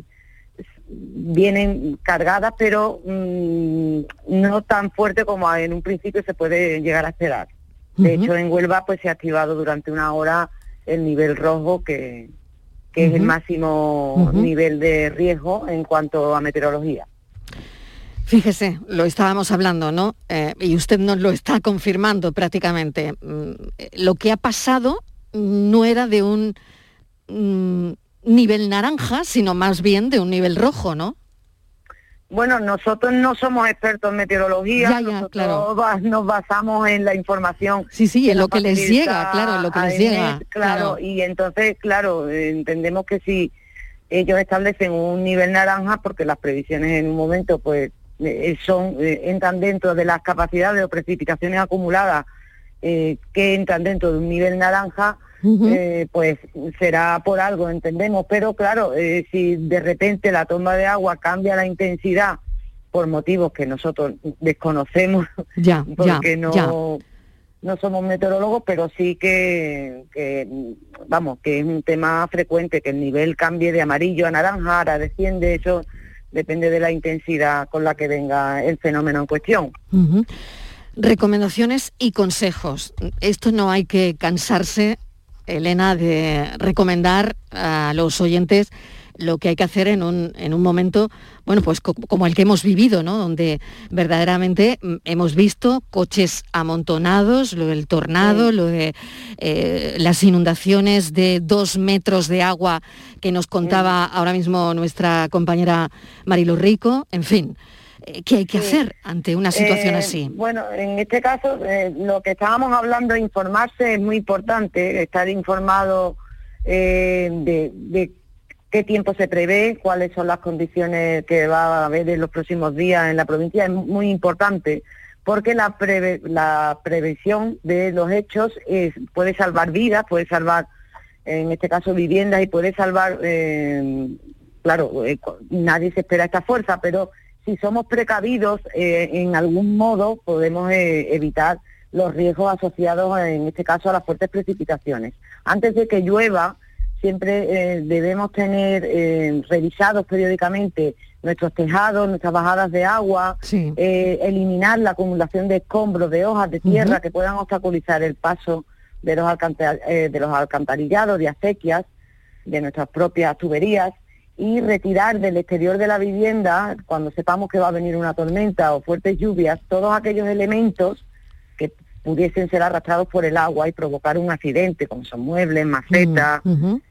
vienen cargadas, pero mm, no tan fuerte como en un principio se puede llegar a esperar. De hecho, en Huelva pues se ha activado durante una hora el nivel rojo, que, que es el máximo nivel de riesgo en cuanto a meteorología. Fíjese, lo estábamos hablando, ¿no? Eh, y usted nos lo está confirmando prácticamente. Mm, eh, Lo que ha pasado no era de un mm, nivel naranja, sino más bien de un nivel rojo, ¿no? Bueno, nosotros no somos expertos en meteorología, Ya, ya, nosotros claro. nos basamos en la información. Sí, sí, en lo que les llega, claro, en lo que les llega, Claro, claro. y entonces, claro, entendemos que si ellos establecen un nivel naranja, porque las previsiones en un momento, pues, eh, son eh, entran dentro de las capacidades o precipitaciones acumuladas eh, que entran dentro de un nivel naranja, eh, pues será por algo, entendemos. Pero claro, eh, si de repente la toma de agua cambia la intensidad por motivos que nosotros desconocemos, Ya, ya, porque no, ya. no somos meteorólogos, pero sí que, que, vamos, que es un tema frecuente, que el nivel cambie de amarillo a naranja, ahora desciende, eso depende de la intensidad con la que venga el fenómeno en cuestión. Recomendaciones y consejos. Esto no hay que cansarse, Elena, de recomendar a los oyentes lo que hay que hacer en un, en un momento, bueno, pues co- como el que hemos vivido, ¿no? Donde verdaderamente mm, hemos visto coches amontonados, lo del tornado, lo de eh, las inundaciones de dos metros de agua que nos contaba ahora mismo nuestra compañera Marilu Rico, en fin. Eh, ¿Qué hay que hacer ante una situación Eh, así? Bueno, en este caso, eh, lo que estábamos hablando, informarse es muy importante, estar informado eh, de, de qué tiempo se prevé, cuáles son las condiciones que va a haber en los próximos días en la provincia, es muy importante, porque la, preve- la previsión de los hechos es- puede salvar vidas, puede salvar, en este caso, viviendas y puede salvar, eh, claro, eh, nadie se espera esta fuerza, pero si somos precavidos, eh, en algún modo podemos eh, evitar los riesgos asociados, en este caso, a las fuertes precipitaciones. Antes de que llueva, siempre eh, debemos tener eh, revisados periódicamente nuestros tejados, nuestras bajadas de agua, eh, eliminar la acumulación de escombros, de hojas, de tierra que puedan obstaculizar el paso de los, eh, de los alcantarillados, de acequias, de nuestras propias tuberías y retirar del exterior de la vivienda, cuando sepamos que va a venir una tormenta o fuertes lluvias, todos aquellos elementos que pudiesen ser arrastrados por el agua y provocar un accidente, como son muebles, macetas,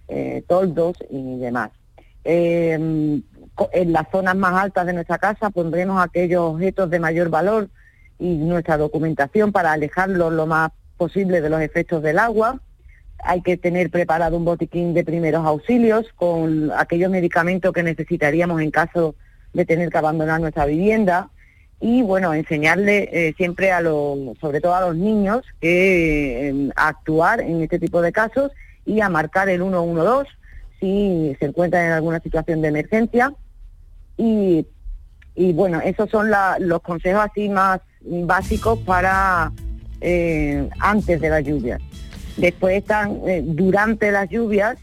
eh, toldos y demás. Eh, co- en las zonas más altas de nuestra casa pondremos aquellos objetos de mayor valor y nuestra documentación para alejarlos lo más posible de los efectos del agua. Hay que tener preparado un botiquín de primeros auxilios con aquellos medicamentos que necesitaríamos en caso de tener que abandonar nuestra vivienda y bueno, enseñarle eh, siempre a los, sobre todo a los niños, que eh, a actuar en este tipo de casos y a marcar el 112 si se encuentran en alguna situación de emergencia. Y, y bueno, esos son la- los consejos así más básicos para eh, antes de las lluvias. Después están eh, durante las lluvias,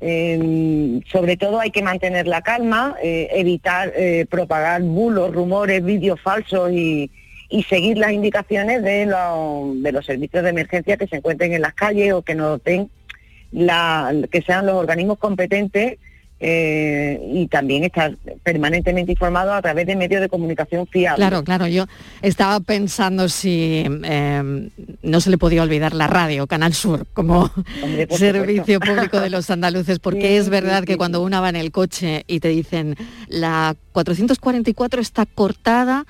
eh, sobre todo hay que mantener la calma, eh, evitar eh, propagar bulos, rumores, vídeos falsos y, y seguir las indicaciones de, los- de los servicios de emergencia que se encuentren en las calles o que nos den la, que sean los organismos competentes eh, y también estar permanentemente informados a través de medios de comunicación fiables. Claro, claro, yo estaba pensando si eh, no se le podía olvidar la radio, Canal Sur, como Hombre, servicio público de los andaluces, porque Sí, es verdad sí, que sí. cuando uno va en el coche y te dicen la 444 está cortada,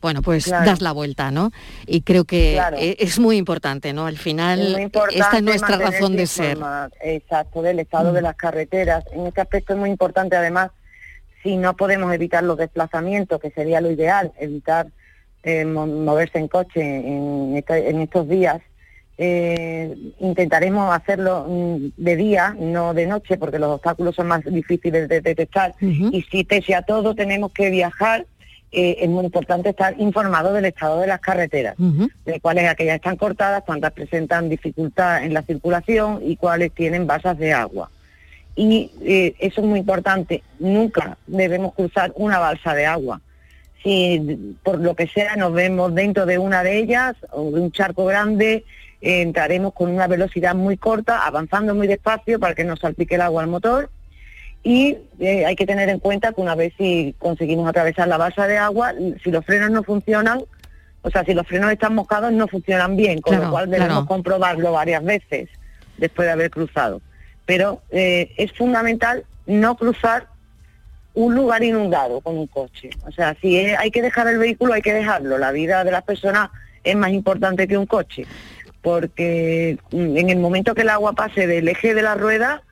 bueno, pues Claro. das la vuelta, ¿no? Y creo que Claro. e- es muy importante, ¿no? Al final, Es esta es nuestra razón de ser. Exacto, del estado Mm. de las carreteras. En este aspecto es muy importante, además, si no podemos evitar los desplazamientos, que sería lo ideal, evitar eh, mo- moverse en coche en estos días, eh, intentaremos hacerlo mm, de día, no de noche, porque los obstáculos son más difíciles de detectar. Y si pese a todo tenemos que viajar, eh, es muy importante estar informado del estado de las carreteras de cuáles aquellas están cortadas, cuántas presentan dificultad en la circulación y cuáles tienen basas de agua. Y eh, eso es muy importante, nunca debemos cruzar una balsa de agua. Si por lo que sea nos vemos dentro de una de ellas o de un charco grande, eh, entraremos con una velocidad muy corta, avanzando muy despacio para que no salpique el agua al motor. Y eh, hay que tener en cuenta que una vez si conseguimos atravesar la balsa de agua, si los frenos no funcionan, o sea, si los frenos están mojados no funcionan bien, con Claro, lo cual debemos claro. comprobarlo varias veces después de haber cruzado. Pero eh, es fundamental no cruzar un lugar inundado con un coche. O sea, si es- hay que dejar el vehículo, hay que dejarlo. La vida de las personas es más importante que un coche, porque mm, en el momento que el agua pase del eje de la rueda,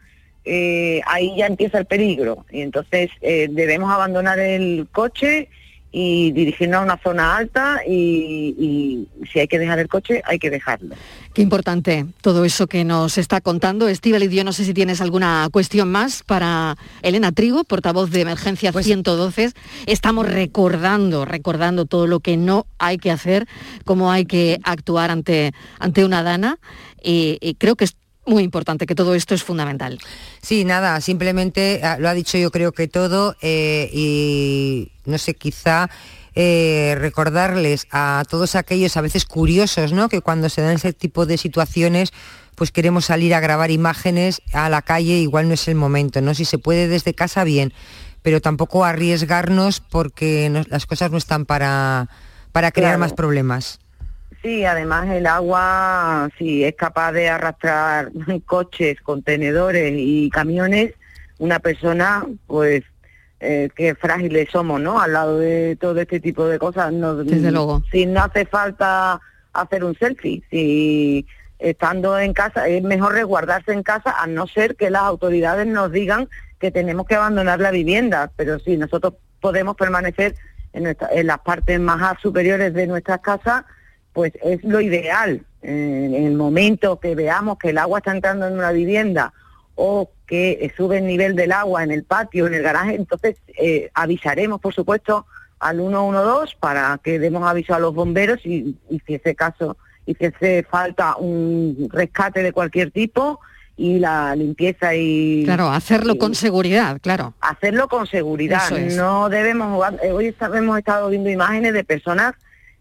eh, ahí ya empieza el peligro. Y entonces eh, debemos abandonar el coche y dirigirnos a una zona alta y, si hay que dejar el coche, hay que dejarlo. Qué importante todo eso que nos está contando. Estíbal, yo no sé si tienes alguna cuestión más para Elena Trigo, portavoz de Emergencia 112. Pues Estamos recordando, recordando todo lo que no hay que hacer, cómo hay que actuar ante, ante una dana. Y, y creo que es muy importante, que todo esto es fundamental. Sí, nada, simplemente ah, lo ha dicho yo creo que todo eh, y no sé, quizá eh, recordarles a todos aquellos a veces curiosos, ¿no? Que cuando se dan ese tipo de situaciones pues queremos salir a grabar imágenes a la calle, igual no es el momento, ¿no? Si se puede desde casa, bien, pero tampoco arriesgarnos porque las cosas no están para, para crear más problemas. Sí, además el agua, si es capaz de arrastrar coches, contenedores y camiones, una persona, pues, eh, qué frágiles somos, ¿no? Al lado de todo este tipo de cosas. Desde luego. Si no hace falta hacer un selfie, si estando en casa, es mejor resguardarse en casa, a no ser que las autoridades nos digan que tenemos que abandonar la vivienda, pero si nosotros podemos permanecer en, en las partes más superiores de nuestras casas, pues es lo ideal. En el momento que veamos que el agua está entrando en una vivienda o que sube el nivel del agua en el patio, en el garaje, entonces eh, avisaremos, por supuesto, al 112 para que demos aviso a los bomberos y, si ese caso y si hace falta un rescate de cualquier tipo y la limpieza y claro hacerlo con seguridad claro hacerlo con seguridad no debemos jugar eh, hoy hemos estado viendo imágenes de personas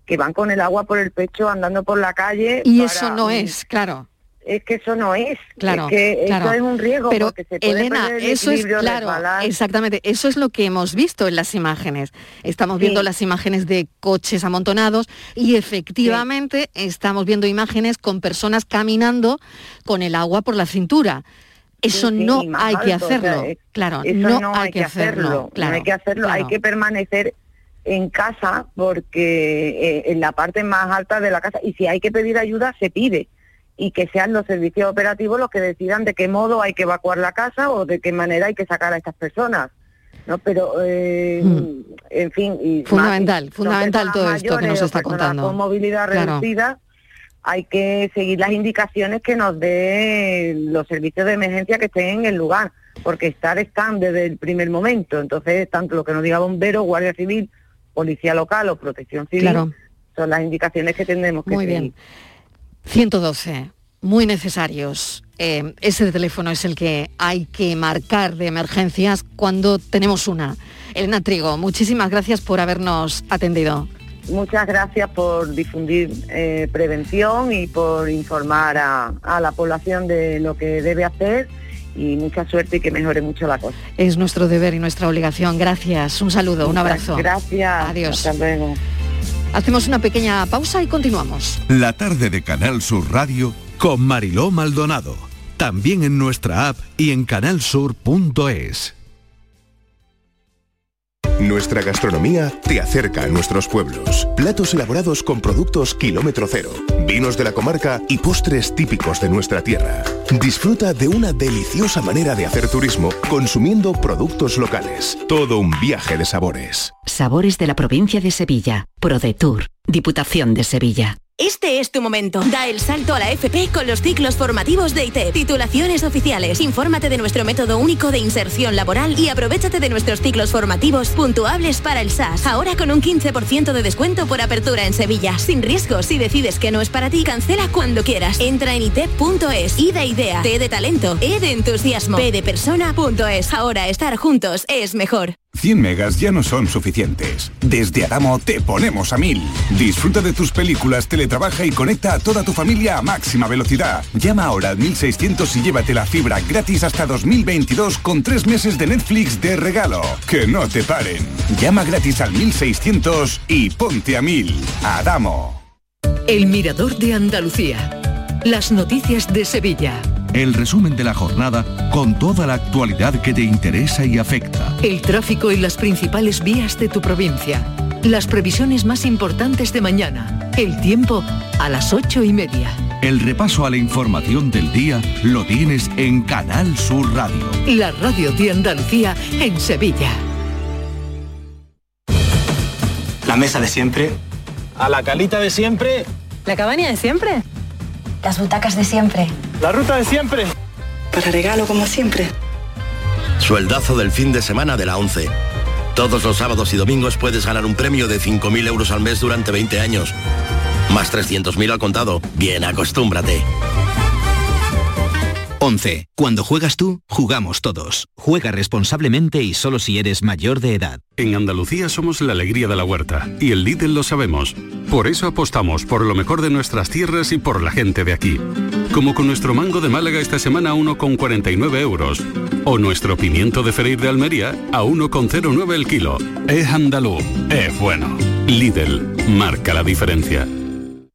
que van con el agua por el pecho andando por la calle. Y eso no es, claro. Es que eso no es, claro, es que eso es un riesgo Pero porque se puede Elena, eso es claro, exactamente, eso es lo que hemos visto en las imágenes. Estamos viendo las imágenes de coches amontonados y efectivamente estamos viendo imágenes con personas caminando con el agua por la cintura. Eso no hay que hacerlo, claro, no, hay, que hacerlo, claro, no hay que hacerlo, hay que permanecer en casa porque eh, en la parte más alta de la casa y si hay que pedir ayuda se pide. Y que sean los servicios operativos los que decidan de qué modo hay que evacuar la casa o de qué manera hay que sacar a estas personas no pero eh, hmm. en fin y fundamental fundamental todo esto que nos está contando. con movilidad reducida hay que seguir las indicaciones que nos den los servicios de emergencia que estén en el lugar porque estar están desde el primer momento. Entonces tanto lo que nos diga bombero guardia civil policía local o protección civil, son las indicaciones que tendremos que Muy bien. 112, muy necesarios. Eh, ese teléfono es el que hay que marcar de emergencias cuando tenemos una. Elena Trigo, muchísimas gracias por habernos atendido. Muchas gracias por difundir eh, prevención y por informar a, a la población de lo que debe hacer y mucha suerte y que mejore mucho la cosa. Es nuestro deber y nuestra obligación. Gracias. Un saludo, un abrazo. Gracias. Adiós. Hasta luego. Hacemos una pequeña pausa y continuamos. La tarde de Canal Sur Radio con Mariló Maldonado. También en nuestra app y en canalsur.es. Nuestra gastronomía te acerca a nuestros pueblos. Platos elaborados con productos kilómetro cero, vinos de la comarca y postres típicos de nuestra tierra. Disfruta de una deliciosa manera de hacer turismo consumiendo productos locales. Todo un viaje de sabores. Sabores de la provincia de Sevilla. ProDetour. Diputación de Sevilla. Este es tu momento. Da el salto a la FP con los ciclos formativos de ITEP. Titulaciones oficiales. Infórmate de nuestro método único de inserción laboral y aprovechate de nuestros ciclos formativos puntuables para el SAS. Ahora con un 15% de descuento por apertura en Sevilla. Sin riesgo, si decides que no es para ti, cancela cuando quieras. Entra en itep.es. I de idea, T de talento, E de entusiasmo, P de persona.es. Ahora estar juntos es mejor. 100 megas ya no son suficientes. Desde Adamo te ponemos a 1000. Disfruta de tus películas, teletrabaja y conecta a toda tu familia a máxima velocidad. Llama ahora al 1600 y llévate la fibra gratis hasta 2022 con tres meses de Netflix de regalo. Que no te paren. Llama gratis al 1600 y ponte a 1000. Adamo. El Mirador de Andalucía. Las noticias de Sevilla el resumen de la jornada con toda la actualidad que te interesa y afecta. El tráfico y las principales vías de tu provincia. Las previsiones más importantes de mañana. El tiempo a las ocho y media. El repaso a la información del día lo tienes en Canal Sur Radio. La radio de Andalucía en Sevilla. La mesa de siempre. A la calita de siempre. La cabaña de siempre. Las butacas de siempre. La ruta de siempre. Para regalo como siempre. Sueldazo del fin de semana de la 11. Todos los sábados y domingos puedes ganar un premio de 5.000 euros al mes durante 20 años. Más 300.000 al contado. Bien, acostúmbrate. 11. Cuando juegas tú, jugamos todos. Juega responsablemente y solo si eres mayor de edad. En Andalucía somos la alegría de la huerta y el Lidl lo sabemos. Por eso apostamos por lo mejor de nuestras tierras y por la gente de aquí. Como con nuestro mango de Málaga esta semana a 1,49 euros. O nuestro pimiento de Freír de Almería a 1,09 el kilo. Es andaluz, es bueno. Lidl, marca la diferencia.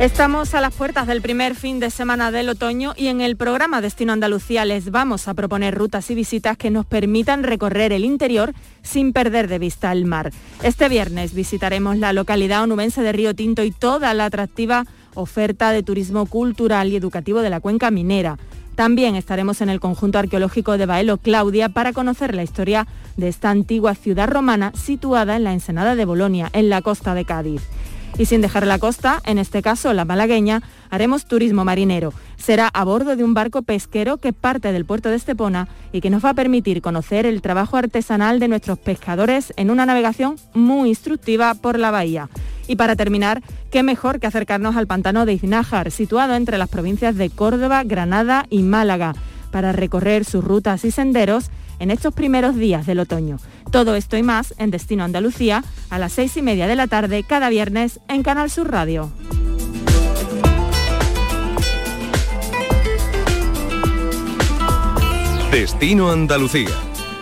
Estamos a las puertas del primer fin de semana del otoño y en el programa Destino Andalucía les vamos a proponer rutas y visitas que nos permitan recorrer el interior sin perder de vista el mar. Este viernes visitaremos la localidad onubense de Río Tinto y toda la atractiva oferta de turismo cultural y educativo de la cuenca minera. También estaremos en el conjunto arqueológico de Baelo Claudia para conocer la historia de esta antigua ciudad romana situada en la ensenada de Bolonia, en la costa de Cádiz. Y sin dejar la costa, en este caso la malagueña, haremos turismo marinero. Será a bordo de un barco pesquero que parte del puerto de Estepona y que nos va a permitir conocer el trabajo artesanal de nuestros pescadores en una navegación muy instructiva por la bahía. Y para terminar, qué mejor que acercarnos al pantano de Iznájar, situado entre las provincias de Córdoba, Granada y Málaga, para recorrer sus rutas y senderos en estos primeros días del otoño. Todo esto y más en Destino Andalucía a las seis y media de la tarde cada viernes en Canal Sur Radio. Destino Andalucía.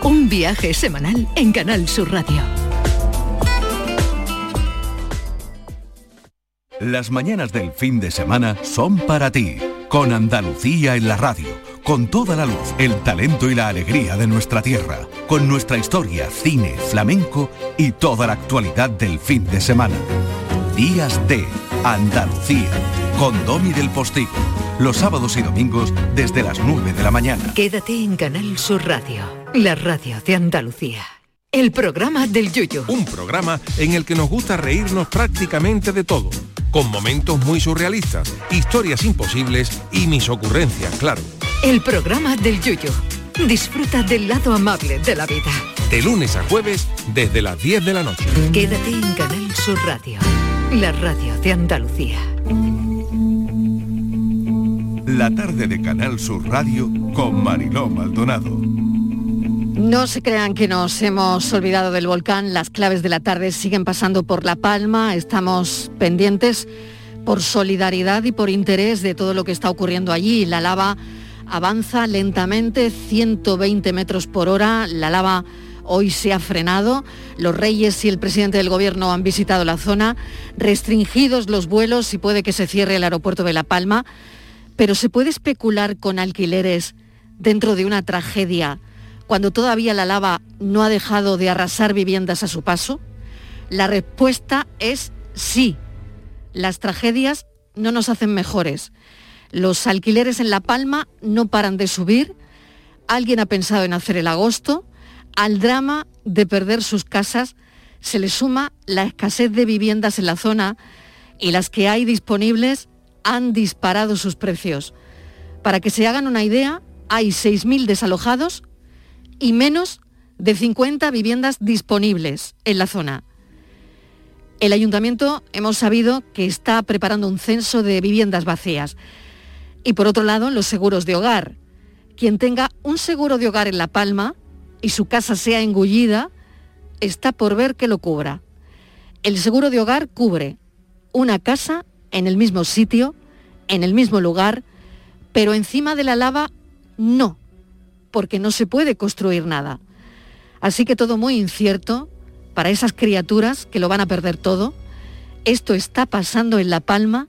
Un viaje semanal en Canal Sur Radio. Las mañanas del fin de semana son para ti, con Andalucía en la radio, con toda la luz, el talento y la alegría de nuestra tierra, con nuestra historia, cine, flamenco y toda la actualidad del fin de semana. Días de Andalucía, con Domi del Postigo, los sábados y domingos desde las 9 de la mañana. Quédate en Canal Sur Radio, la radio de Andalucía. El programa del Yuyo. Un programa en el que nos gusta reírnos prácticamente de todo, con momentos muy surrealistas, historias imposibles y mis ocurrencias, claro. El programa del Yuyo. Disfruta del lado amable de la vida. De lunes a jueves desde las 10 de la noche. Quédate en Canal Sur Radio, la radio de Andalucía. La tarde de Canal Sur Radio con Mariló Maldonado. No se crean que nos hemos olvidado del volcán, las claves de la tarde siguen pasando por La Palma, estamos pendientes por solidaridad y por interés de todo lo que está ocurriendo allí. La lava avanza lentamente, 120 metros por hora, la lava hoy se ha frenado, los reyes y el presidente del gobierno han visitado la zona, restringidos los vuelos y puede que se cierre el aeropuerto de La Palma, pero ¿se puede especular con alquileres dentro de una tragedia? cuando todavía la lava no ha dejado de arrasar viviendas a su paso? La respuesta es sí. Las tragedias no nos hacen mejores. Los alquileres en La Palma no paran de subir. Alguien ha pensado en hacer el agosto. Al drama de perder sus casas se le suma la escasez de viviendas en la zona y las que hay disponibles han disparado sus precios. Para que se hagan una idea, hay 6.000 desalojados y menos de 50 viviendas disponibles en la zona. El ayuntamiento hemos sabido que está preparando un censo de viviendas vacías. Y por otro lado, los seguros de hogar. Quien tenga un seguro de hogar en La Palma y su casa sea engullida, está por ver que lo cubra. El seguro de hogar cubre una casa en el mismo sitio, en el mismo lugar, pero encima de la lava no porque no se puede construir nada. Así que todo muy incierto para esas criaturas que lo van a perder todo. Esto está pasando en La Palma,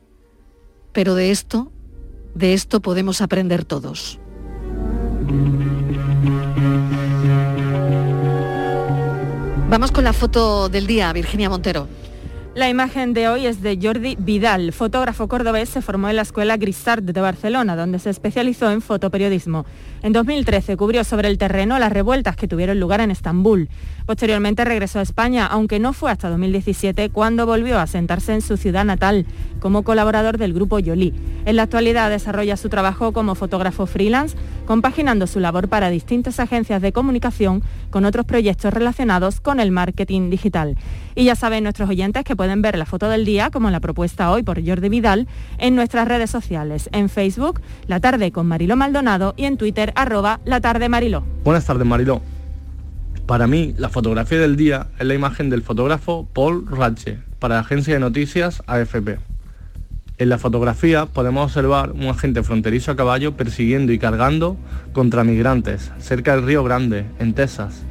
pero de esto, de esto podemos aprender todos. Vamos con la foto del día, Virginia Montero. La imagen de hoy es de Jordi Vidal, fotógrafo cordobés, se formó en la Escuela Grisart de Barcelona, donde se especializó en fotoperiodismo. En 2013 cubrió sobre el terreno las revueltas que tuvieron lugar en Estambul. Posteriormente regresó a España, aunque no fue hasta 2017 cuando volvió a sentarse en su ciudad natal como colaborador del grupo Yoli. En la actualidad desarrolla su trabajo como fotógrafo freelance, compaginando su labor para distintas agencias de comunicación con otros proyectos relacionados con el marketing digital. Y ya saben nuestros oyentes que pueden ver la foto del día, como la propuesta hoy por Jordi Vidal, en nuestras redes sociales, en Facebook, La Tarde con Mariló Maldonado y en Twitter, arroba La Tarde Mariló. Buenas tardes, Mariló. Para mí, la fotografía del día es la imagen del fotógrafo Paul Rache, para la agencia de noticias AFP. En la fotografía podemos observar un agente fronterizo a caballo persiguiendo y cargando contra migrantes cerca del Río Grande, en Texas.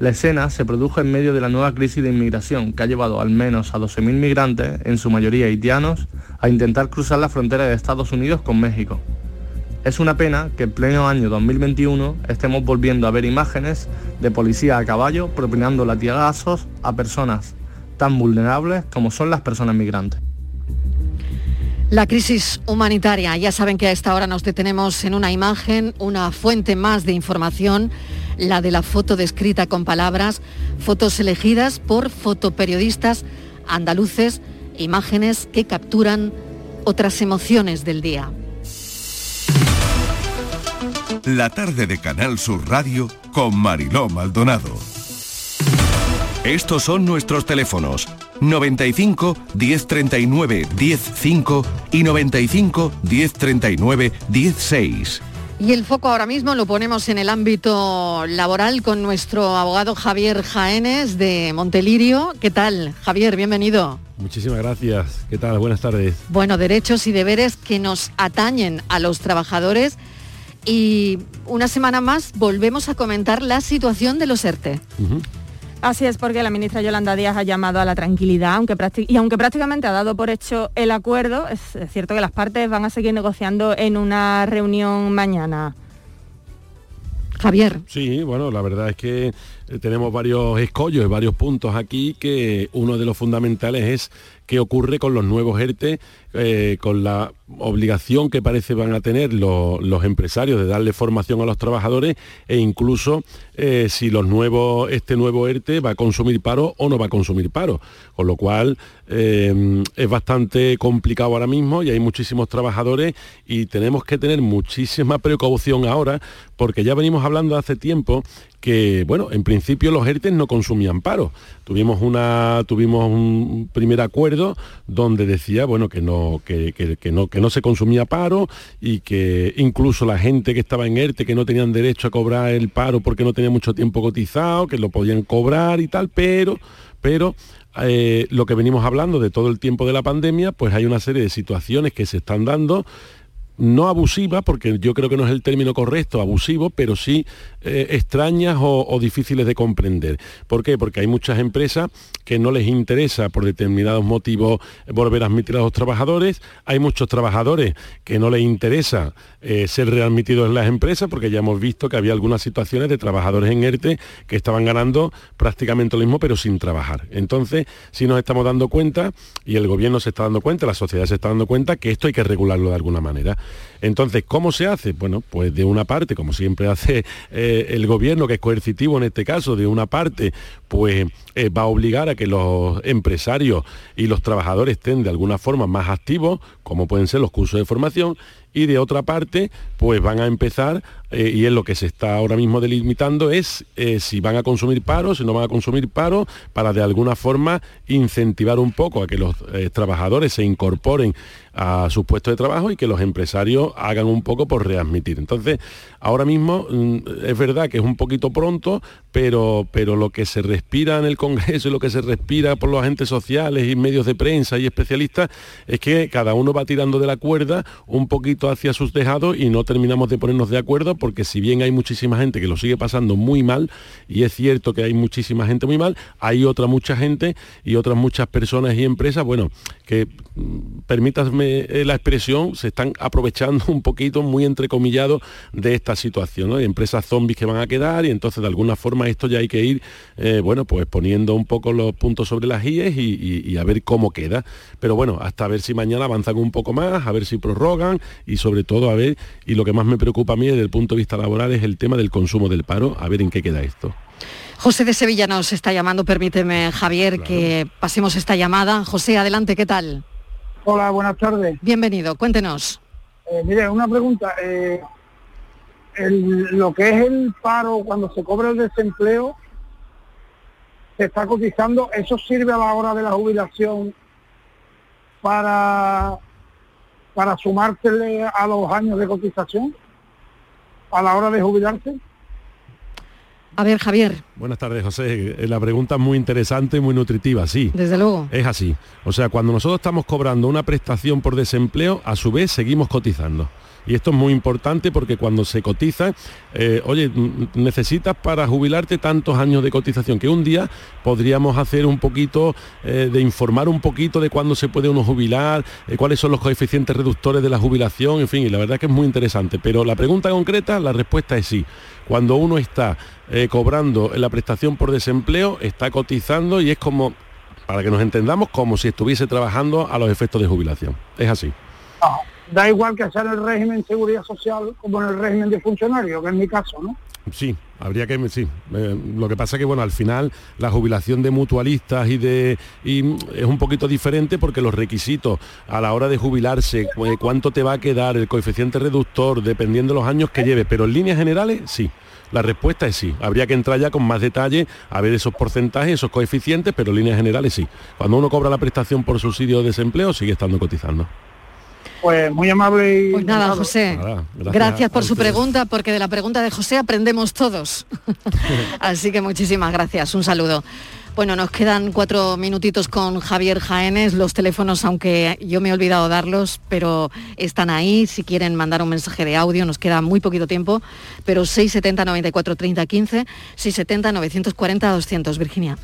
La escena se produjo en medio de la nueva crisis de inmigración que ha llevado al menos a 12.000 migrantes, en su mayoría haitianos, a intentar cruzar la frontera de Estados Unidos con México. Es una pena que en pleno año 2021 estemos volviendo a ver imágenes de policía a caballo propinando latigazos a personas tan vulnerables como son las personas migrantes. La crisis humanitaria, ya saben que a esta hora nos detenemos en una imagen, una fuente más de información, la de la foto descrita con palabras, fotos elegidas por fotoperiodistas andaluces, imágenes que capturan otras emociones del día. La tarde de Canal Sur Radio con Mariló Maldonado. Estos son nuestros teléfonos 95 1039 105 y 95 1039 16. Y el foco ahora mismo lo ponemos en el ámbito laboral con nuestro abogado Javier Jaénes de Montelirio. ¿Qué tal, Javier? Bienvenido. Muchísimas gracias. ¿Qué tal? Buenas tardes. Bueno, derechos y deberes que nos atañen a los trabajadores y una semana más volvemos a comentar la situación de los ERTE. Así es, porque la ministra Yolanda Díaz ha llamado a la tranquilidad, aunque y aunque prácticamente ha dado por hecho el acuerdo, es, cierto que las partes van a seguir negociando en una reunión mañana. Javier. Sí, bueno, la verdad es que eh, tenemos varios escollos, varios puntos aquí, que uno de los fundamentales es qué ocurre con los nuevos ERTE, eh, con la obligación que parece van a tener los, empresarios de darle formación a los trabajadores e incluso eh, si los nuevos, este nuevo ERTE va a consumir paro o no va a consumir paro. Con lo cual eh, es bastante complicado ahora mismo y hay muchísimos trabajadores y tenemos que tener muchísima precaución ahora porque ya venimos hablando hace tiempo que, bueno, en principio los ERTE no consumían paro. Tuvimos, una, tuvimos un primer acuerdo donde decía, bueno, que no, que, que no, que no se consumía paro y que incluso la gente que estaba en ERTE, que no tenían derecho a cobrar el paro porque no tenía mucho tiempo cotizado, que lo podían cobrar y tal, pero, pero eh, lo que venimos hablando de todo el tiempo de la pandemia, pues hay una serie de situaciones que se están dando no abusiva, porque yo creo que no es el término correcto, abusivo, pero sí eh, extrañas o, difíciles de comprender. ¿Por qué? Porque hay muchas empresas que no les interesa por determinados motivos volver a admitir a los trabajadores, hay muchos trabajadores que no les interesa eh, ser readmitidos en las empresas, porque ya hemos visto que había algunas situaciones de trabajadores en ERTE que estaban ganando prácticamente lo mismo, pero sin trabajar. Entonces, si nos estamos dando cuenta, y el gobierno se está dando cuenta, la sociedad se está dando cuenta, que esto hay que regularlo de alguna manera. Entonces, ¿cómo se hace? Bueno, pues de una parte, como siempre hace eh, el gobierno, que es coercitivo en este caso, de una parte, pues eh, va a obligar a que los empresarios y los trabajadores estén de alguna forma más activos, como pueden ser los cursos de formación, y de otra parte, pues van a empezar, eh, y es lo que se está ahora mismo delimitando, es si van a consumir paro, si no van a consumir paro, para de alguna forma incentivar un poco a que los trabajadores se incorporen a sus puestos de trabajo y que los empresarios hagan un poco por readmitir. Entonces, ahora mismo mm, es verdad que es un poquito pronto, pero, pero lo que se respira en el Congreso y lo que se respira por los agentes sociales y medios de prensa y especialistas es que cada uno va tirando de la cuerda un poquito hacia sus tejados y no terminamos de ponernos de acuerdo porque si bien hay muchísima gente que lo sigue pasando muy mal, y es cierto que hay muchísima gente muy mal, hay otra mucha gente y otras muchas personas y empresas, bueno, que mm, eh, la expresión, se están aprovechando un poquito, muy entrecomillado, de esta situación, ¿no? Hay empresas zombies que van a quedar y entonces de alguna forma esto ya hay que ir, eh, bueno, pues poniendo un poco los puntos sobre las IES y, y a ver cómo queda. Pero bueno, hasta ver si mañana avanzan un poco más, a ver si prorrogan y sobre todo a ver, y lo que más me preocupa a mí desde el punto de vista laboral es el tema del consumo del paro, a ver en qué queda esto. José de Sevilla nos está llamando, permíteme Javier que pasemos esta llamada. José, adelante, ¿qué tal? Hola, buenas tardes. Bienvenido, cuéntenos. Eh, mire, una pregunta. eh, el- lo que es el paro cuando se cobra el desempleo, se está cotizando, ¿eso sirve a la hora de la jubilación para, para sumársele a los años de cotización? ¿A la hora de jubilarse? A ver, Javier, Buenas tardes, José. Eh, La pregunta es muy interesante y muy nutritiva, sí. desde luego. Es así. O sea, cuando nosotros estamos cobrando una prestación por desempleo, a su vez seguimos cotizando. Y esto es muy importante porque cuando se cotiza, eh, oye, necesitas para jubilarte tantos años de cotización, que un día podríamos hacer un poquito eh, de informar un poquito de cuándo se puede uno jubilar, eh, cuáles son los coeficientes reductores de la jubilación, en fin, y la verdad que es muy interesante. Pero la pregunta concreta, la respuesta es sí. Cuando uno está eh, cobrando la prestación por desempleo, está cotizando y es como, para que nos entendamos, como si estuviese trabajando a los efectos de jubilación. Es así. Da igual que sea en el régimen de seguridad social como en el régimen de funcionario, que es mi caso, ¿no? Sí, habría que sí. Eh, lo que pasa que bueno, al final la jubilación de mutualistas y de y, es un poquito diferente porque los requisitos a la hora de jubilarse, eh, cuánto te va a quedar el coeficiente reductor dependiendo de los años que lleve, pero en líneas generales sí. La respuesta es sí. Habría que entrar ya con más detalle a ver esos porcentajes, esos coeficientes, pero en líneas generales sí. Cuando uno cobra la prestación por subsidio de desempleo sigue estando cotizando. Pues muy amable y... Pues nada, José. Nada, Gracias, a por su pregunta, porque de la pregunta de José aprendemos todos. Así que muchísimas gracias, un saludo. Bueno, nos quedan cuatro minutitos con Javier Jaénes, los teléfonos, aunque yo me he olvidado darlos, pero están ahí, si quieren mandar un mensaje de audio, nos queda muy poquito tiempo, pero 670 94 30 15, 670 940 200, Virginia.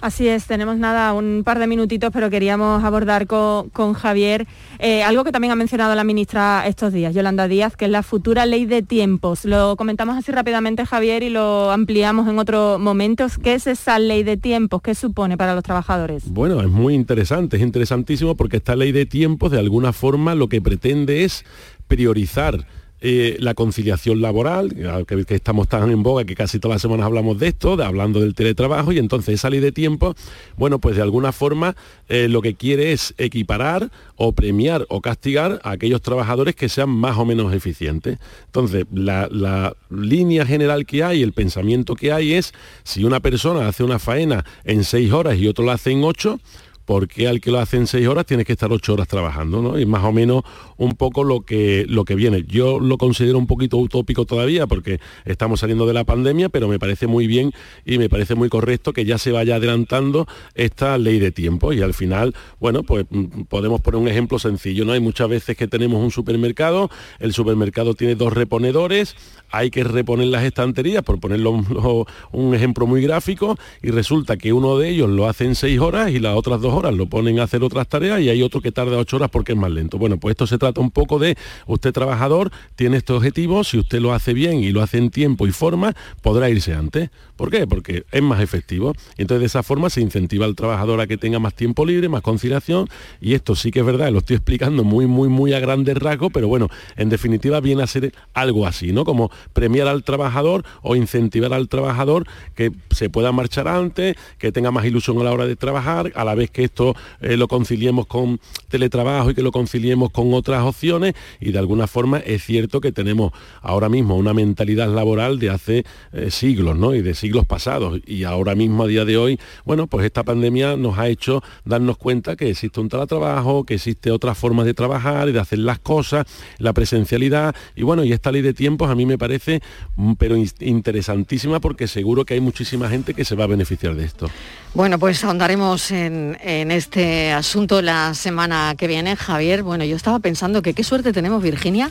Así es, tenemos nada, un par de minutitos, pero queríamos abordar con, con Javier eh, algo que también ha mencionado la ministra estos días, Yolanda Díaz, que es la futura ley de tiempos. Lo comentamos así rápidamente, Javier, y lo ampliamos en otro momento. ¿Qué es esa ley de tiempos? ¿Qué supone para los trabajadores? Bueno, es muy interesante, es interesantísimo porque esta ley de tiempos de alguna forma lo que pretende es priorizar eh, la conciliación laboral, que, estamos tan en boga que casi todas las semanas hablamos de esto, de, hablando del teletrabajo, y entonces esa ley de tiempos, bueno, pues de alguna forma eh, lo que quiere es equiparar o premiar o castigar a aquellos trabajadores que sean más o menos eficientes. Entonces, la, la línea general que hay, el pensamiento que hay es, si una persona hace una faena en seis horas y otro la hace en ocho, porque al que lo hace en seis horas tienes que estar ocho horas trabajando, ¿no? Y más o menos un poco lo que, lo que viene. Yo lo considero un poquito utópico todavía porque estamos saliendo de la pandemia, pero me parece muy bien y me parece muy correcto que ya se vaya adelantando esta ley de tiempo. Y al final, bueno, pues mm, podemos poner un ejemplo sencillo, ¿no? Hay muchas veces que tenemos un supermercado, el supermercado tiene dos reponedores, hay que reponer las estanterías, por ponerlo un, un ejemplo muy gráfico, y resulta que uno de ellos lo hace en seis horas y las otras dos horas lo ponen a hacer otras tareas y hay otro que tarda ocho horas porque es más lento. Bueno, pues esto se trata un poco de usted trabajador, tiene este objetivo, si usted lo hace bien y lo hace en tiempo y forma, podrá irse antes. ¿Por qué? Porque es más efectivo. Entonces de esa forma se incentiva al trabajador a que tenga más tiempo libre, más conciliación, y esto sí que es verdad, lo estoy explicando muy, muy, muy a grandes rasgos, pero bueno, en definitiva viene a ser algo así, ¿no? Como premiar al trabajador o incentivar al trabajador que se pueda marchar antes, que tenga más ilusión a la hora de trabajar, a la vez que esto eh, lo conciliemos con teletrabajo y que lo conciliemos con otras opciones y de alguna forma es cierto que tenemos ahora mismo una mentalidad laboral de hace eh, siglos, ¿no? Y de siglos pasados y ahora mismo a día de hoy, bueno, pues esta pandemia nos ha hecho darnos cuenta que existe un teletrabajo, que existe otras formas de trabajar y de hacer las cosas, la presencialidad y bueno, y esta ley de tiempos a mí me parece mm, pero in- interesantísima porque seguro que hay muchísima gente que se va a beneficiar de esto. Bueno, pues ahondaremos en, en este asunto la semana que viene, Javier. Bueno, yo estaba pensando que qué suerte tenemos, Virginia,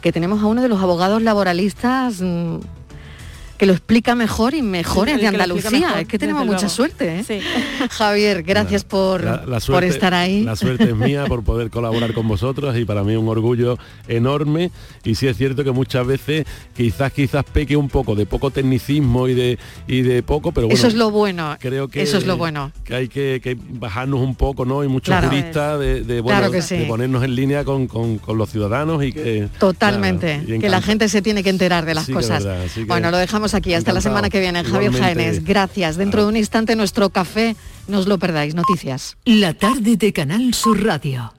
que tenemos a uno de los abogados laboralistas mm, que lo explica mejor y mejores el de Andalucía. mejor, es que tenemos mucha suerte. ¿eh? Javier, gracias por, La- la por suerte- estar ahí. La suerte es mía por poder colaborar con vosotros y para mí un orgullo enorme. Y sí es cierto que muchas veces quizás quizás peque un poco de poco tecnicismo y de y de poco, pero bueno. Eso es lo bueno. Creo que, Eso es lo bueno. que hay que, que bajarnos un poco, ¿no? Y muchos Claro. juristas de, de, bueno, Claro que sí. de ponernos en línea con, con- con los ciudadanos y que... Totalmente, y que la gente se tiene que enterar de las Sí cosas. verdad, sí que- bueno, lo dejamos aquí hasta la semana que viene. Javier Igualmente. Jaénes, gracias. Dentro de un instante nuestro café, no os lo perdáis. Noticias. La tarde de Canal Sur Radio.